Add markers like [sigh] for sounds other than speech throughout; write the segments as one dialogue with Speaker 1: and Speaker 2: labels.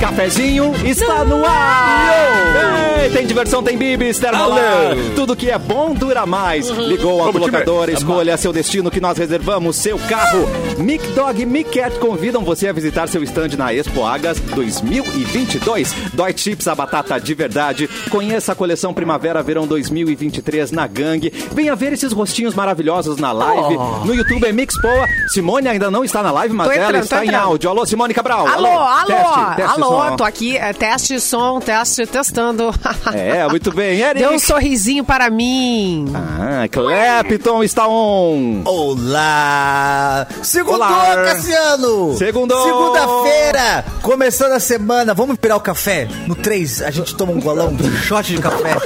Speaker 1: Cafezinho está no ar! Ei, tem diversão, tem bibis, termolar. Tudo que é bom dura mais. Ligou a locadora, escolha seu destino que nós reservamos seu carro. Mic Dog e Mic Cat convidam você a visitar seu stand na Expo Agas 2022. Dói Chips, a batata de verdade. Conheça a coleção Primavera-Verão 2023 na Gangue. Venha ver esses rostinhos maravilhosos na live. No YouTube é Mix Poa. Simone ainda não está na live, mas
Speaker 2: Tô
Speaker 1: ela
Speaker 2: entrando,
Speaker 1: está em áudio. Alô, Simone Cabral.
Speaker 2: Alô, alô,
Speaker 1: Teste, teste
Speaker 2: alô,
Speaker 1: som.
Speaker 2: tô aqui, é, teste som, teste testando. [laughs]
Speaker 1: É, muito bem. Eric.
Speaker 2: Dê um sorrisinho para mim.
Speaker 1: Ah, Clapton está on.
Speaker 3: Olá! Segundou,
Speaker 1: Olá.
Speaker 3: Cassiano!
Speaker 1: Segundou.
Speaker 3: Segunda-feira! Começando a semana, vamos virar o café? No 3, a gente toma um golão, um shot de café.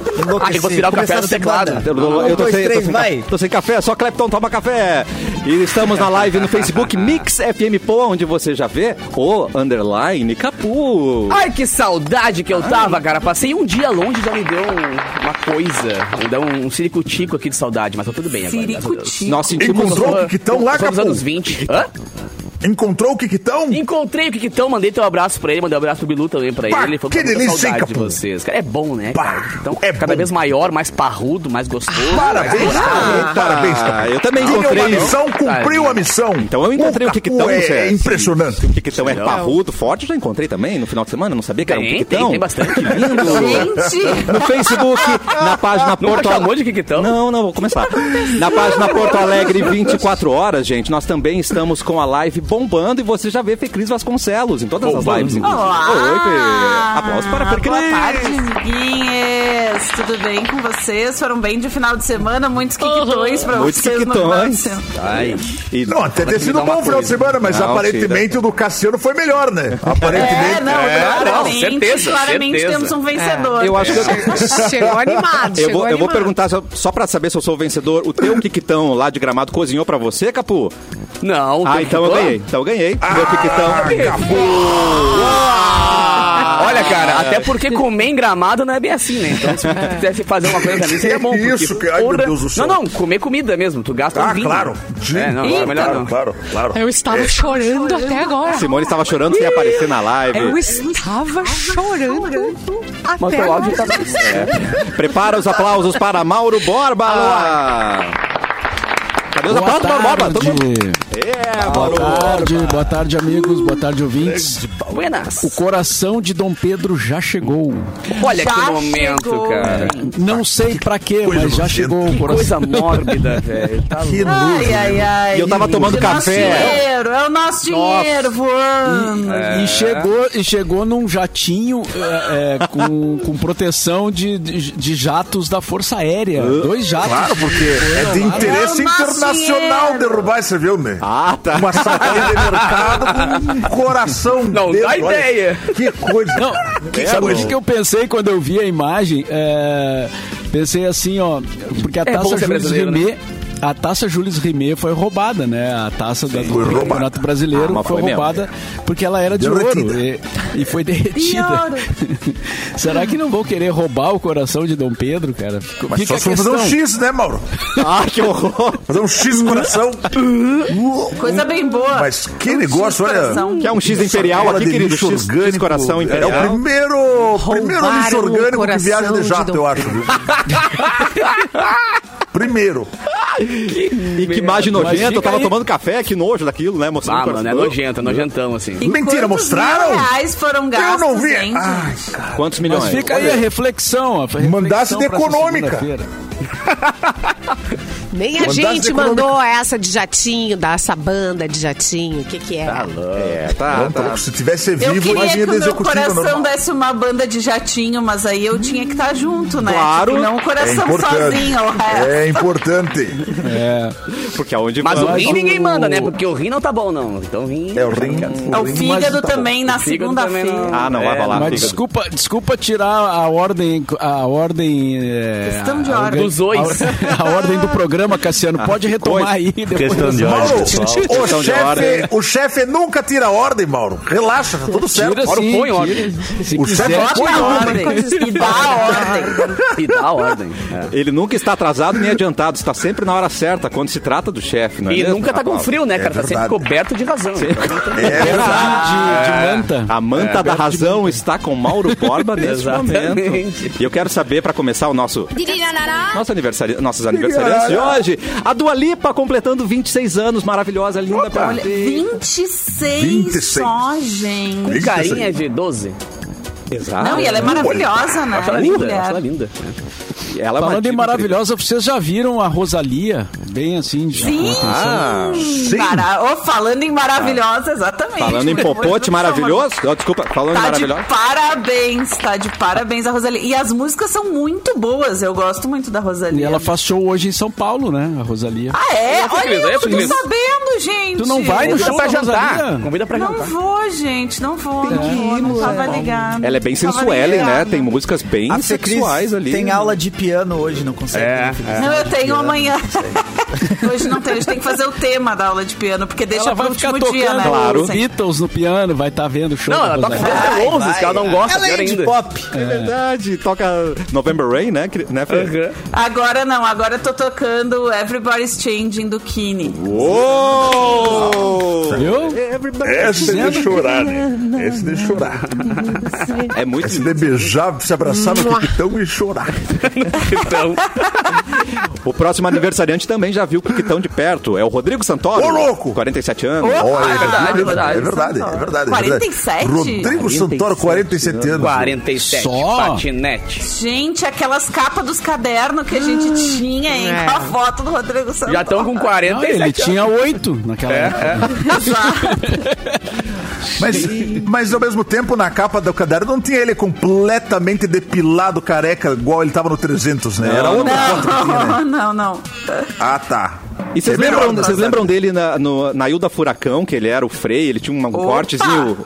Speaker 4: Ah, eu vou virar o café no teclado.
Speaker 1: Eu, eu, eu tô,
Speaker 3: dois,
Speaker 1: sem, tô, sem,
Speaker 3: vai!
Speaker 1: tô sem café, só Clapton toma café. E estamos na live no Facebook Mix FM Poa, onde você já vê o underline Capu.
Speaker 4: Ai, que saudade que eu tava, cara. Passei um dia longe já me deu um- uma coisa. Me deu um, um ciricutico aqui de saudade, mas tá tudo bem agora. Deus.
Speaker 1: Nós sentimos...
Speaker 5: Encontrou o Kikitão lá,
Speaker 4: Sou dos
Speaker 5: Capu?
Speaker 4: anos 20. Hã?
Speaker 5: Encontrou o Kikitão?
Speaker 4: Encontrei o Kikitão, mandei teu abraço pra ele, mandei um abraço pro Bilu também pra
Speaker 5: Pá,
Speaker 4: ele. Foi
Speaker 5: que delícia, hein,
Speaker 4: de vocês. Cara, é bom, né,
Speaker 5: Pá,
Speaker 4: cara? Então,
Speaker 5: é
Speaker 4: cada
Speaker 5: bom.
Speaker 4: vez maior, mais parrudo, mais gostoso.
Speaker 5: Parabéns,
Speaker 4: mais.
Speaker 5: Capu. Parabéns,
Speaker 1: Ah,
Speaker 5: Capu.
Speaker 1: eu também encontrei...
Speaker 5: uma missão, cumpriu a missão.
Speaker 1: Então eu encontrei o,
Speaker 5: Capu
Speaker 1: Kikitão.
Speaker 5: É,
Speaker 1: Zé.
Speaker 5: impressionante.
Speaker 1: Se o Kikitão é parrudo, forte, eu já encontrei também no final de semana. Não sabia que era um
Speaker 4: Tem,
Speaker 1: Kikitão.
Speaker 4: tem, tem bastante.
Speaker 6: Gente!
Speaker 1: No Facebook, na página [laughs] Porto
Speaker 4: chamou de Kikitão?
Speaker 1: Não, não, vou começar. Na página Porto Alegre 24 horas, gente, nós também estamos com a live bombando e você já vê Fê Cris Vasconcelos em todas as
Speaker 4: Bombando.
Speaker 1: lives. inclusive.
Speaker 6: Olá!
Speaker 1: Oi, Fê. Aplausos para a Fê Cris.
Speaker 6: Boa tarde, amiguinhos! Tudo bem com vocês? Foram bem de final de semana? Muitos quiquitões pra
Speaker 1: Muitos
Speaker 6: vocês no
Speaker 1: quiquitões. E-
Speaker 5: Não, até ter sido bom o final de semana, mas
Speaker 1: Não,
Speaker 5: aparentemente o do Cassiano foi melhor, né?
Speaker 6: É,
Speaker 5: Aparentemente.
Speaker 6: não, claramente,
Speaker 4: não, certeza,
Speaker 6: claramente
Speaker 4: certeza.
Speaker 6: temos um vencedor.
Speaker 1: Eu acho que eu, [laughs]
Speaker 2: Chegou animado,
Speaker 1: eu vou, eu vou
Speaker 2: animado.
Speaker 1: perguntar só, só pra saber se eu sou o vencedor. O teu Kikitão lá de gramado cozinhou pra você, Capu?
Speaker 4: Não,
Speaker 1: Ah, então eu ganhei. Então eu ganhei. Meu Kikitão.
Speaker 4: Olha, cara, até porque comer em gramado não é bem assim, né? Então, se tu quisesse fazer uma coisa mim, seria bom. porque,
Speaker 5: Isso, que- ai, meu Deus do céu.
Speaker 4: Não, não, comer comida mesmo. Tu gasta um
Speaker 5: Ah,
Speaker 4: vinho.
Speaker 5: claro.
Speaker 4: É, não, é melhor
Speaker 5: claro,
Speaker 4: não.
Speaker 5: claro, claro.
Speaker 2: Eu estava chorando até agora.
Speaker 1: Simone estava chorando sem aparecer na live.
Speaker 2: Eu estava chorando
Speaker 4: Mas
Speaker 2: até
Speaker 4: áudio
Speaker 2: agora.
Speaker 4: tá...
Speaker 1: Prepara os aplausos para Mauro Borba. Cadê os
Speaker 7: Boa
Speaker 1: Borba? Todo mundo-
Speaker 7: tarde.
Speaker 1: É,
Speaker 7: Boa tarde, boa tarde, amigos, boa tarde, ouvintes.
Speaker 4: Buenas.
Speaker 7: O coração de Dom Pedro já chegou.
Speaker 4: Olha que
Speaker 6: Já
Speaker 4: momento,
Speaker 6: chegou.
Speaker 4: cara.
Speaker 7: Não sei pra quê,
Speaker 5: coisa
Speaker 7: mas já chegou o
Speaker 4: Que
Speaker 7: coração.
Speaker 4: coisa [laughs] mórbida, velho. Tá louco.
Speaker 5: Que nojo.
Speaker 6: Ai, ai, ai.
Speaker 1: E eu tava tomando
Speaker 6: É o nosso
Speaker 1: café.
Speaker 6: dinheiro, é o nosso dinheiro voando.
Speaker 7: E chegou, e chegou num jatinho é, é, com, com proteção de, de, de jatos da Força Aérea. Dois jatos.
Speaker 5: Claro, porque é de interesse
Speaker 6: É
Speaker 5: internacional
Speaker 6: dinheiro.
Speaker 5: derrubar esse avião, né?
Speaker 1: Ah, tá.
Speaker 5: Uma sacola de mercado com um coração
Speaker 4: Não
Speaker 5: dentro.
Speaker 4: dá
Speaker 5: Olha,
Speaker 4: ideia.
Speaker 5: Que coisa.
Speaker 7: Não,
Speaker 5: que
Speaker 7: sabe o que eu pensei quando eu vi a imagem? É, pensei assim, ó, porque a
Speaker 4: É
Speaker 7: taça Jules
Speaker 4: né?
Speaker 7: Rimet, a taça Jules Rimet foi roubada, né? A taça da- do
Speaker 5: roubada.
Speaker 7: Campeonato Brasileiro
Speaker 1: Ah,
Speaker 7: foi
Speaker 1: foi mesmo.
Speaker 7: roubada porque ela era de
Speaker 5: Derretida.
Speaker 7: ouro e, e foi derretida.
Speaker 6: ouro. [laughs]
Speaker 7: Será que não vão querer roubar o coração de Dom Pedro, cara?
Speaker 5: Mas
Speaker 7: Fica
Speaker 5: só se for fazer um. X, né, Mauro? [laughs]
Speaker 1: Ah, que horror.
Speaker 5: Fazer um X no coração.
Speaker 6: Coisa bem boa.
Speaker 5: Mas que
Speaker 6: Um
Speaker 5: negócio, olha.
Speaker 6: coração.
Speaker 1: Que é um X imperial aqui,
Speaker 5: de
Speaker 1: querido.
Speaker 5: lixo
Speaker 1: X, X
Speaker 5: orgânico.
Speaker 1: coração
Speaker 5: É
Speaker 1: imperial.
Speaker 5: o primeiro, primeiro
Speaker 2: Roubaram
Speaker 5: lixo
Speaker 2: o
Speaker 5: orgânico que
Speaker 2: coração
Speaker 5: viaja de
Speaker 2: de
Speaker 5: jato,
Speaker 2: Dom
Speaker 5: eu acho. [laughs] primeiro.
Speaker 1: E que imagem nojenta. Eu tava
Speaker 7: aí.
Speaker 1: tomando café, que nojo daquilo, né? Mostrando
Speaker 4: Ah, mano, é nojento, é nojentão, assim.
Speaker 6: E
Speaker 5: Mentira,
Speaker 6: quantos
Speaker 5: mostraram?
Speaker 6: mil reais foram gastos,
Speaker 5: Eu não vi. Ai, cara.
Speaker 1: Quantos milhões?
Speaker 7: Mas fica aí a reflexão. A reflexão
Speaker 5: Mandasse de econômica. [laughs]
Speaker 2: Nem a gente
Speaker 5: econômica.
Speaker 2: mandou essa de jatinho, dessa banda de jatinho. O que que é?
Speaker 1: É, tá,
Speaker 5: Não,
Speaker 1: tá.
Speaker 5: Se tivesse
Speaker 6: Eu
Speaker 5: vivo,
Speaker 6: queria
Speaker 5: nós
Speaker 6: que
Speaker 5: ia
Speaker 6: o meu coração
Speaker 5: normal.
Speaker 6: desse uma banda de jatinho, mas aí eu tinha que estar junto, né?
Speaker 1: Claro.
Speaker 6: Tipo, não o
Speaker 5: É
Speaker 6: coração
Speaker 5: importante.
Speaker 6: sozinho. o resto.
Speaker 5: É importante.
Speaker 1: Porque aonde
Speaker 4: Mas o rim ninguém manda, né? Porque o rim não tá bom, não. Então o rim...
Speaker 5: É o rim.
Speaker 6: É o
Speaker 5: rim,
Speaker 6: fígado
Speaker 5: tá
Speaker 6: também na segunda-feira.
Speaker 1: Ah, não, vai
Speaker 4: É,
Speaker 1: falar.
Speaker 7: Mas desculpa, desculpa tirar a ordem, a ordem, é,
Speaker 6: Questão de ordem.
Speaker 4: Dos ois.
Speaker 7: A, a ordem do programa programa, Cassiano. Pode retomar
Speaker 1: Coisa.
Speaker 7: aí. Depois
Speaker 8: Questão de
Speaker 5: Mauro, o
Speaker 1: Questão de ordem.
Speaker 5: chefe, o chefe nunca tira ordem, Mauro. Relaxa, tá tudo certo.
Speaker 7: Tira
Speaker 4: Mauro
Speaker 7: sim,
Speaker 4: põe
Speaker 7: tira.
Speaker 4: ordem.
Speaker 7: Se
Speaker 5: O chefe
Speaker 7: quiser,
Speaker 5: põe
Speaker 6: Bota a
Speaker 5: ordem.
Speaker 6: ordem. E dá a ordem. [laughs]
Speaker 4: E dá a ordem. É.
Speaker 1: Ele nunca está atrasado nem adiantado, está sempre na hora certa quando se trata do chefe, não é
Speaker 4: E
Speaker 1: mesmo,
Speaker 4: nunca tá com frio, né, cara? tá sempre coberto de razão.
Speaker 5: É verdade.
Speaker 7: de, de manta.
Speaker 1: A manta da razão está com Mauro Borba nesse
Speaker 4: Exatamente.
Speaker 1: momento. E eu quero saber, para começar o nosso, nosso aniversário, nossos aniversariantes de hoje, a Dua Lipa completando 26 anos, maravilhosa, linda. pra
Speaker 6: Olha,
Speaker 1: ter.
Speaker 6: 26,
Speaker 5: 26.
Speaker 6: só, gente.
Speaker 4: Com carinha de 12.
Speaker 1: Exato.
Speaker 6: Não, e ela é maravilhosa, né?
Speaker 4: Acho ela linda, acho ela linda.
Speaker 1: Ela é uma
Speaker 7: Falando em maravilhosa, vocês já viram a Rosalia? Bem assim, de
Speaker 6: Sim.
Speaker 1: Ah,
Speaker 5: Sim.
Speaker 6: Mara- oh, falando em maravilhosa, exatamente.
Speaker 1: falando em popote maravilhoso, oh, desculpa, falando em
Speaker 6: Tá de
Speaker 1: maravilhoso.
Speaker 6: parabéns, tá de parabéns a Rosalie. E as músicas são muito boas, eu gosto muito da Rosalie.
Speaker 7: E ela faz show hoje em São Paulo, né? A Rosalia.
Speaker 6: Ah, é?
Speaker 4: Eu fui
Speaker 6: Olha, eu tô
Speaker 4: feliz.
Speaker 6: sabendo, gente.
Speaker 7: Tu não vai no show
Speaker 4: pra jantar.
Speaker 7: Rosalia?
Speaker 4: Convida pra
Speaker 6: Não
Speaker 4: jantar.
Speaker 6: vou, gente, não vou, não vou, não tava ligada.
Speaker 1: Ela é bem sensuelen, né? Tem músicas bem sexuais ali.
Speaker 3: tem aula de piano hoje, não consegue.
Speaker 4: É,
Speaker 3: Fê?
Speaker 6: Não, eu tenho amanhã. [laughs] Hoje não tem, hoje tem que fazer o tema da aula de piano, porque deixa
Speaker 7: Ela
Speaker 6: pro
Speaker 7: vai ficar
Speaker 6: último
Speaker 7: tocando
Speaker 6: dia, né?
Speaker 1: Claro.
Speaker 7: Beatles no piano, vai estar vendo o show
Speaker 4: Não, ela toca
Speaker 7: Rosalia.
Speaker 4: desde 11, que ela não gosta,
Speaker 3: Ela é de
Speaker 4: ainda.
Speaker 3: pop.
Speaker 1: É verdade, toca November Rain, né, né Fê?
Speaker 6: Agora não, agora eu tô tocando Everybody's Changing do Kine.
Speaker 1: Uou!
Speaker 7: Viu?
Speaker 5: Esse é de chorar, né? Esse de chorar. [laughs]
Speaker 1: É muito
Speaker 5: Esse de beijar, se abraçar no piquitão e chorar. [laughs]
Speaker 4: Então, [laughs]
Speaker 1: O próximo aniversariante também já viu o Piquitão de perto. É o Rodrigo Santoro.
Speaker 5: Ô, louco!
Speaker 1: 47 anos.
Speaker 5: Olha,
Speaker 6: é verdade,
Speaker 5: é verdade,
Speaker 6: é verdade.
Speaker 5: é verdade, é verdade.
Speaker 6: 47?
Speaker 5: Rodrigo Santoro, 47 anos.
Speaker 4: 47,
Speaker 7: Só?
Speaker 4: patinete.
Speaker 6: Gente, aquelas capas dos cadernos que a gente tinha, hein?
Speaker 2: É.
Speaker 6: Com a foto do Rodrigo Santoro.
Speaker 4: Já estão com 47
Speaker 7: Não, ele
Speaker 4: anos.
Speaker 7: tinha oito naquela época. [laughs]
Speaker 5: Mas, mas ao mesmo tempo, na capa do caderno, não tinha ele completamente depilado, careca, igual ele tava no 300, né? Era outra foto que tinha, né?
Speaker 6: Não, [laughs] não, não.
Speaker 5: Ah, tá.
Speaker 1: E vocês
Speaker 5: É
Speaker 1: lembram, vocês lembram dele na, no, na Ilda Furacão, que ele era o Frei, ele tinha um cortezinho,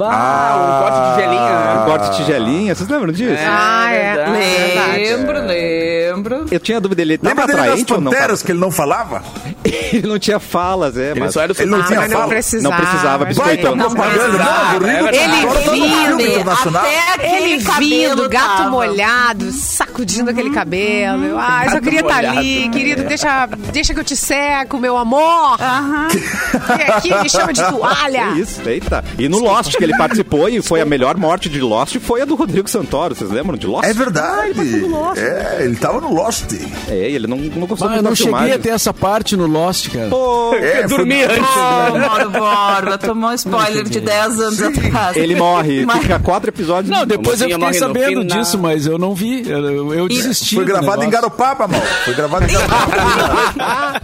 Speaker 4: Ah, um corte de gelinha.
Speaker 1: um corte de tigelinha, vocês lembram disso?
Speaker 2: Ah, é.
Speaker 4: verdade.
Speaker 6: Lembro, lembro.
Speaker 1: Eu tinha dúvida, ele tava
Speaker 5: Lembra dele das
Speaker 1: atraente ou não?
Speaker 5: panteras que ele não falava? [laughs]
Speaker 1: ele não tinha falas, é,
Speaker 4: Ele
Speaker 1: mas
Speaker 4: só era o
Speaker 5: Ele não
Speaker 2: Ah,
Speaker 5: tinha
Speaker 2: mas não precisava.
Speaker 1: não precisava, biscoitão.
Speaker 5: tá propaganda.
Speaker 4: precisava,
Speaker 5: Não, o
Speaker 4: é.
Speaker 2: Ele
Speaker 5: tá filme
Speaker 2: vindo.
Speaker 6: Até aquele
Speaker 2: Ele
Speaker 6: cabelo
Speaker 2: vindo, gato
Speaker 6: tava.
Speaker 2: molhado, sacudindo aquele cabelo. Eu, ah, eu só queria estar ali,
Speaker 4: molhado.
Speaker 2: querido, deixa, deixa que eu te seco, meu amor.
Speaker 6: Aham.
Speaker 2: Vem aqui, me chama de toalha. [laughs]
Speaker 1: É isso, eita. E no Lost que ele participou e foi a melhor morte de Lost foi a do Rodrigo Santoro, vocês lembram de Lost?
Speaker 5: É verdade. É, ele tava no Lost.
Speaker 1: É, ele não, não gostou
Speaker 7: Ah, eu não cheguei
Speaker 1: filmagem.
Speaker 7: a ter essa parte no Lost, cara.
Speaker 1: Pô,
Speaker 5: É, foi-
Speaker 4: Dormi antes.
Speaker 6: Ô, Mauro Borba, tomou um spoiler de 10 anos atrás.
Speaker 1: ele morre,
Speaker 6: Mas-
Speaker 1: fica quatro episódios.
Speaker 7: Não, depois eu fiquei sabendo disso, mas eu não vi. Eu, eu desisti.
Speaker 5: Foi
Speaker 7: do
Speaker 5: gravado em. Garopaba, mal. Foi gravado em [laughs] Garopaba.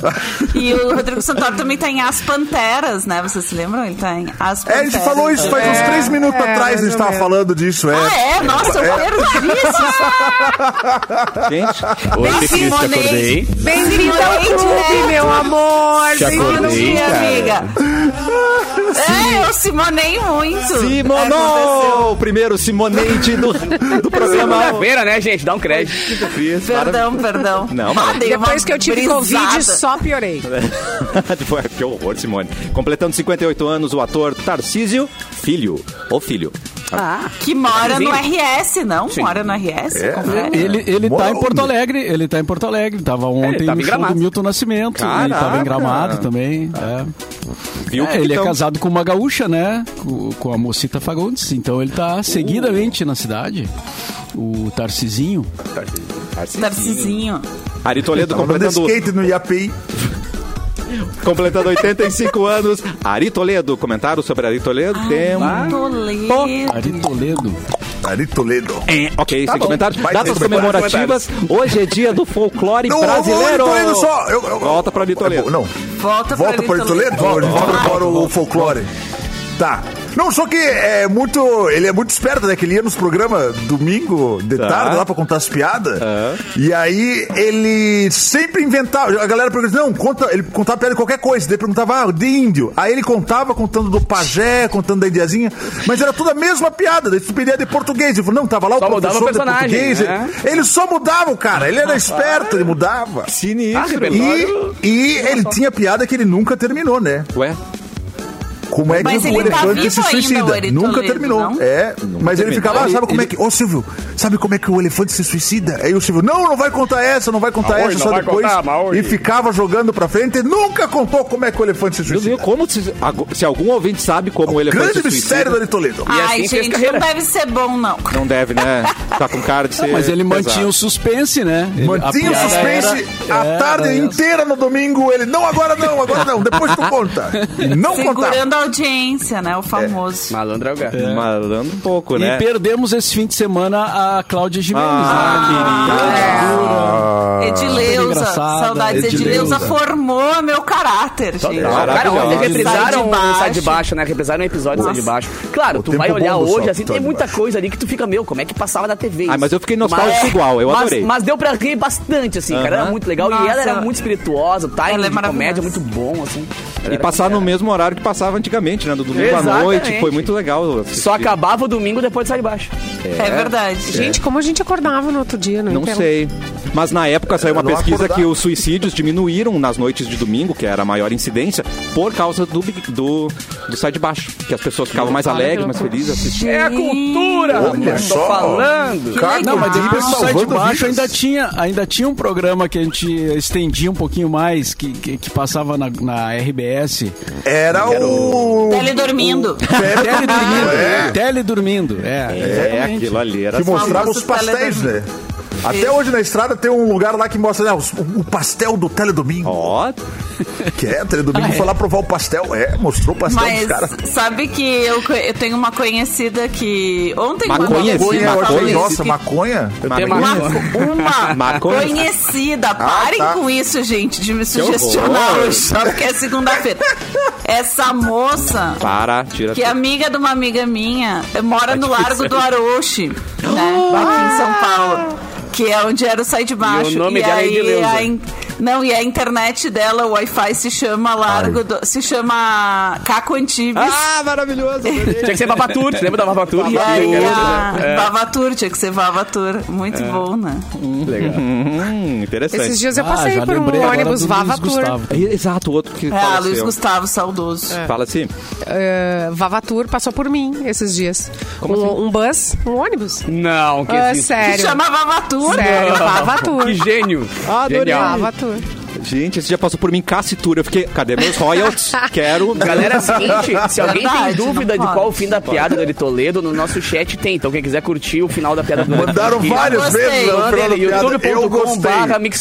Speaker 5: [laughs]
Speaker 6: E o Rodrigo Santoro também tá em As Panteras, né? Vocês se lembram? Ele tá em As
Speaker 5: É, a
Speaker 6: Panteras.
Speaker 5: gente falou isso faz uns três minutos
Speaker 2: é,
Speaker 5: atrás, a gente tava falando disso, é.
Speaker 6: Ah, é? Nossa, eu perdi isso. [laughs]
Speaker 1: Gente,
Speaker 4: Cris, te acordei.
Speaker 2: Bem-vindo ao
Speaker 6: Simone,
Speaker 2: clube, meu amor.
Speaker 4: Te acordei,
Speaker 6: dia, amiga. É, eu Simonei muito.
Speaker 1: Simono!
Speaker 6: Aconteceu.
Speaker 1: O primeiro Simonente do, do programa.
Speaker 4: Segunda-feira, né, gente? Dá um crédito.
Speaker 6: Perdão, perdão.
Speaker 1: Não, mas-
Speaker 6: Ah,
Speaker 2: Depois que eu tive
Speaker 6: brisada.
Speaker 2: Covid, só piorei.
Speaker 1: Foi- [laughs] que horror, Simone. Completando 58 anos, o ator Tarcísio Filho. Ou Filho.
Speaker 6: Ah, que mora no RS, não?
Speaker 4: Sim.
Speaker 6: Mora no RS?
Speaker 5: É.
Speaker 6: confere.
Speaker 7: Ele, ele tá em Porto? Alegre, ele tá em Porto Alegre. Tava ontem
Speaker 4: tava
Speaker 7: no
Speaker 4: em
Speaker 7: show do Milton Nascimento. Ele tava
Speaker 1: Caraca.
Speaker 7: em Gramado também. É.
Speaker 1: Viu
Speaker 7: É,
Speaker 1: que
Speaker 7: ele é
Speaker 1: então-
Speaker 7: casado com uma gaúcha, né? Com, com a Mocita Fagundes. Então ele tá seguidamente na cidade. O Tarcisinho.
Speaker 6: Narcisinho.
Speaker 1: Ari Toledo completando,
Speaker 5: skate no IAPI.
Speaker 1: completando 85 anos. Ari Toledo, comentário sobre Ari Toledo? Tem...
Speaker 6: Toledo.
Speaker 7: Ari Toledo.
Speaker 5: Ari Toledo.
Speaker 1: É, ok, sem
Speaker 4: bom.
Speaker 1: comentários.
Speaker 5: Vai
Speaker 1: Datas
Speaker 5: ter comentários.
Speaker 1: comemorativas. Hoje é dia do folclore
Speaker 5: Não,
Speaker 1: brasileiro.
Speaker 5: Toledo só. Eu- eu-
Speaker 1: Volta pra Ari Toledo.
Speaker 5: Não,
Speaker 6: Volta,
Speaker 5: volta para Ari Toledo. Volta para o folclore. Tá. Não, só que é muito. Ele é muito esperto, né? Que ele ia nos programas domingo de
Speaker 1: Tá.
Speaker 5: tarde lá pra contar as piadas. E aí ele sempre inventava. A galera perguntava, não, conta, ele contava piada de qualquer coisa. Daí perguntava, ah, de índio. Aí ele contava contando do pajé, contando da indiazinha. Mas era tudo a mesma piada. Daí tu pedia de português. Ele falou, não, tava lá
Speaker 4: Só
Speaker 5: o
Speaker 4: mudava
Speaker 5: professor
Speaker 4: o
Speaker 5: de português.
Speaker 4: né?
Speaker 5: Ele só mudava o cara. Ele era esperto, ele mudava.
Speaker 4: Ah,
Speaker 1: Sinistro.
Speaker 4: repertório.
Speaker 5: E, e ele tinha piada que ele nunca terminou, né?
Speaker 1: Ué?
Speaker 5: Como é que
Speaker 6: Mas
Speaker 5: o
Speaker 6: ele tá
Speaker 5: elefante
Speaker 6: vivo
Speaker 5: se
Speaker 6: ainda,
Speaker 5: suicida?
Speaker 6: o Eri
Speaker 5: Nunca terminou.
Speaker 6: não?
Speaker 5: É, mas ele ficava, ah, sabe como é
Speaker 1: Ele-
Speaker 5: que. Ô Silvio, sabe como é que o elefante se suicida? Aí o Silvio, não, não vai contar essa, não vai contar essa, só
Speaker 4: não
Speaker 5: depois.
Speaker 4: contar,
Speaker 5: e ficava jogando pra frente e nunca contou como é que o elefante se
Speaker 1: Meu Deus,
Speaker 5: suicida.
Speaker 1: como se, se algum ouvinte sabe como o elefante
Speaker 5: Grande
Speaker 1: se suicida,
Speaker 5: mistério do Ari Toledo.
Speaker 4: E
Speaker 6: Ai,
Speaker 4: assim
Speaker 6: gente, não deve ser bom, não.
Speaker 1: Não deve, né? Tá com cara de ser.
Speaker 7: Mas ele
Speaker 1: pesado.
Speaker 7: mantinha o suspense, né? Ele-
Speaker 5: Mantinha o suspense
Speaker 7: era-
Speaker 5: a tarde inteira no domingo. Ele, não, agora não, agora não, depois tu conta. [laughs] Não contava.
Speaker 6: Audiência, né? O famoso.
Speaker 4: Malandro é o gato.
Speaker 1: Malando um pouco, né?
Speaker 7: E perdemos esse fim de semana a Cláudia Gimenez,
Speaker 1: Ah,
Speaker 7: né?
Speaker 6: Edileuza,
Speaker 7: engraçada,
Speaker 6: saudades.
Speaker 7: Edileuza.
Speaker 6: Edileuza formou meu caráter, gente.
Speaker 4: Cara, reprisaram
Speaker 6: Sai de baixo.
Speaker 4: né? Reprisaram episódio do Sai de. Baixo. Claro,
Speaker 5: O
Speaker 4: tu vai olhar hoje, assim, tem muita
Speaker 5: Baixo.
Speaker 4: coisa ali que tu fica, meu, como é que passava na TV?
Speaker 1: Ah, mas eu fiquei nostálgico igual, eu
Speaker 4: mas,
Speaker 1: adorei.
Speaker 4: Mas deu pra rir bastante, assim, cara. Era muito legal. E
Speaker 6: Nossa.
Speaker 4: ela era muito espirituosa, o timing
Speaker 6: Ela é
Speaker 4: de comédia
Speaker 6: maravilhosa.
Speaker 4: muito bom, assim.
Speaker 1: E passar no mesmo horário que passava antigamente, né? Do domingo à noite. Foi muito legal. assistir.
Speaker 4: Só acabava o domingo depois de Sai de Baixo.
Speaker 6: É verdade.
Speaker 2: Gente, como a gente acordava no outro dia, não,
Speaker 1: Não
Speaker 2: entendo.
Speaker 1: sei. Mas na época saiu uma
Speaker 5: não
Speaker 1: pesquisa
Speaker 5: acordava.
Speaker 1: que os suicídios diminuíram nas noites de domingo, que era a maior incidência, por causa do, do, do sai de baixo. Que as pessoas ficavam mais alegres, mais felizes assistindo.
Speaker 4: É a cultura,
Speaker 5: Olha
Speaker 4: tô
Speaker 5: só.
Speaker 4: falando.
Speaker 5: Caco
Speaker 7: Não, mas depois do Sai de
Speaker 5: salvando
Speaker 7: Baixo
Speaker 5: vidas.
Speaker 7: ainda tinha, ainda tinha um programa que a gente estendia um pouquinho mais, que, que, que passava na, na RBS.
Speaker 5: Era o.
Speaker 6: Teledormindo.
Speaker 7: Tele [laughs] dormindo.
Speaker 5: É.
Speaker 7: Tele dormindo. É,
Speaker 1: É,
Speaker 7: exatamente.
Speaker 1: aquilo ali era.
Speaker 5: Que mostrava
Speaker 6: famoso
Speaker 5: os pastéis, né? Até hoje na estrada tem um lugar lá que mostra né, o, o pastel do Teledomingo.
Speaker 1: Ó,
Speaker 5: Que é, Teledomingo
Speaker 7: Ah, é?
Speaker 5: foi lá provar o pastel. É, mostrou o pastel
Speaker 6: Mas
Speaker 5: dos caras.
Speaker 6: sabe que eu, eu tenho uma conhecida que ontem
Speaker 1: Maconha,
Speaker 5: Maconha, eu achei,
Speaker 1: maconha.
Speaker 5: nossa,
Speaker 6: que-
Speaker 5: maconha.
Speaker 4: Eu tenho
Speaker 1: Maconha.
Speaker 4: uma... [laughs]
Speaker 6: conhecida. Parem
Speaker 5: tá.
Speaker 6: com isso, gente, de me sugestionar hoje, porque é segunda-feira. Essa moça,
Speaker 1: para, tira.
Speaker 6: que é amiga de uma amiga minha, mora no Largo do Aroche, né? Aqui em São Paulo. Que é onde era o Sai de Baixo.
Speaker 4: E o nome dela é
Speaker 6: aí
Speaker 4: Edileuza.
Speaker 6: Não, e a internet dela, o Wi-Fi, se chama Largo do... Se chama Caco Antibes.
Speaker 1: Ah, maravilhoso.
Speaker 4: Tinha que ser Babatur, você lembra da Babatur?
Speaker 6: E aí, a
Speaker 4: É.
Speaker 6: Vavatur, tinha que ser Vavatur. Muito bom, né?
Speaker 4: Legal.
Speaker 1: Hum, interessante.
Speaker 2: Esses dias eu
Speaker 7: Ah,
Speaker 2: passei
Speaker 7: já
Speaker 2: por um ônibus
Speaker 7: do Luiz
Speaker 2: Vava Tour.
Speaker 7: Gustavo.
Speaker 1: É, Exato, o outro que
Speaker 6: É,
Speaker 1: faleceu.
Speaker 6: Luiz Gustavo, saudoso.
Speaker 1: Fala assim.
Speaker 2: Eh, Vava Tour passou por mim esses dias. um, um bus, um ônibus.
Speaker 4: Não, que
Speaker 2: Ah,
Speaker 4: existe.
Speaker 6: Se
Speaker 2: sério.
Speaker 6: chama Vavatur.
Speaker 2: Sério, Vava Tour.
Speaker 4: Que gênio.
Speaker 1: Adorei.
Speaker 4: Genial.
Speaker 2: Vava Tour.
Speaker 1: Gente, esse já passou por mim Cassitura. Eu fiquei, cadê meus royalties? [laughs] Quero.
Speaker 4: Galera, é [laughs] o seguinte, se alguém
Speaker 6: Verdade,
Speaker 4: tem dúvida
Speaker 6: não
Speaker 4: de
Speaker 6: pode.
Speaker 4: qual o fim da piada do Eri Toledo, no nosso chat tem. Então quem quiser curtir o final da piada do
Speaker 5: Mandaram
Speaker 4: aqui,
Speaker 5: várias
Speaker 6: gostei.
Speaker 5: vezes. Eu
Speaker 4: youtube.com
Speaker 5: gostei.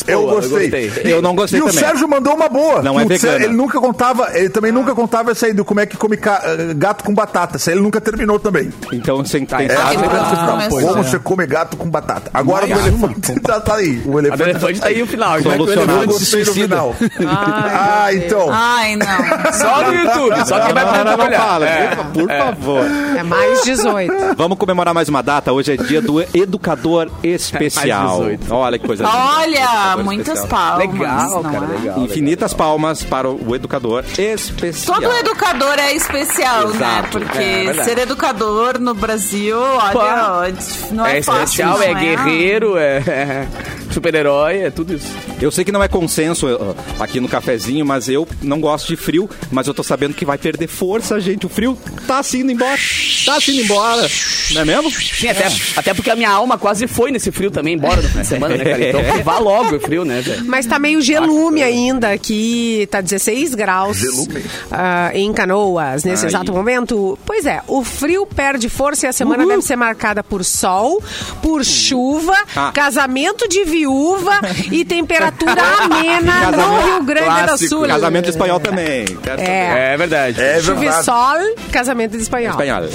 Speaker 5: Eu
Speaker 4: Eu
Speaker 5: gostei.
Speaker 1: Eu não gostei
Speaker 5: E o
Speaker 1: também.
Speaker 5: Sérgio mandou uma boa.
Speaker 1: Não é
Speaker 5: O
Speaker 1: vegana.
Speaker 5: Ele nunca contava, ele também nunca contava essa aí do como é que come eh, gato com batata. Essa aí ele nunca terminou também.
Speaker 1: Então, sem
Speaker 4: Tá,
Speaker 6: é,
Speaker 1: sem
Speaker 6: ah,
Speaker 5: como
Speaker 7: é.
Speaker 5: você come gato com batata. Agora o elefante [laughs] já tá aí. O elefante,
Speaker 4: tá aí o final. O
Speaker 1: Solucionado.
Speaker 5: Eu
Speaker 4: elefante-
Speaker 5: gostei do
Speaker 7: suicida.
Speaker 5: final. [laughs] Ah, então.
Speaker 6: Ai, não.
Speaker 4: Só no YouTube, só quem vai
Speaker 1: Não, não, fala,
Speaker 4: É.
Speaker 1: por favor.
Speaker 2: É mais 18.
Speaker 1: Vamos comemorar mais uma data. Hoje é dia do educador especial.
Speaker 4: Mais 18.
Speaker 1: Olha que coisa linda.
Speaker 6: Olha, muitas
Speaker 1: especial.
Speaker 6: palmas.
Speaker 4: Legal, cara,
Speaker 6: é?
Speaker 4: legal.
Speaker 1: Infinitas palmas para o educador especial.
Speaker 6: Todo educador é especial, né?
Speaker 1: Exato.
Speaker 6: Porque
Speaker 4: É, verdade.
Speaker 6: ser educador no Brasil, olha, não é,
Speaker 4: É
Speaker 6: fácil.
Speaker 4: especial, é guerreiro, é, é super-herói, é tudo isso.
Speaker 1: Eu sei que não é consenso uh, aqui no cafezinho, mas eu não gosto de frio, mas eu tô sabendo que vai perder força, gente. O frio tá se indo embora. Tá se indo embora. Não é mesmo?
Speaker 4: Sim, até, até porque a minha alma quase foi nesse frio também, embora no fim de semana, né, cara? Então que [laughs] vá logo o frio, né, velho?
Speaker 2: Mas tá meio gelume ainda, aqui tá 16 graus
Speaker 5: Gelume.
Speaker 2: ah, em Canoas nesse
Speaker 1: Ai.
Speaker 2: exato momento. Pois é, o frio perde força e a semana deve ser marcada por sol, por chuva,
Speaker 1: Ah.
Speaker 2: casamento de viúva e temperatura [laughs] amena no Rio Grande do
Speaker 1: Clássico.
Speaker 2: Sul.
Speaker 1: Casamento espanhol também.
Speaker 2: É.
Speaker 4: É verdade.
Speaker 5: É
Speaker 2: Chuva e
Speaker 5: verdade.
Speaker 2: sol, casamento de espanhol.
Speaker 1: Espanhol.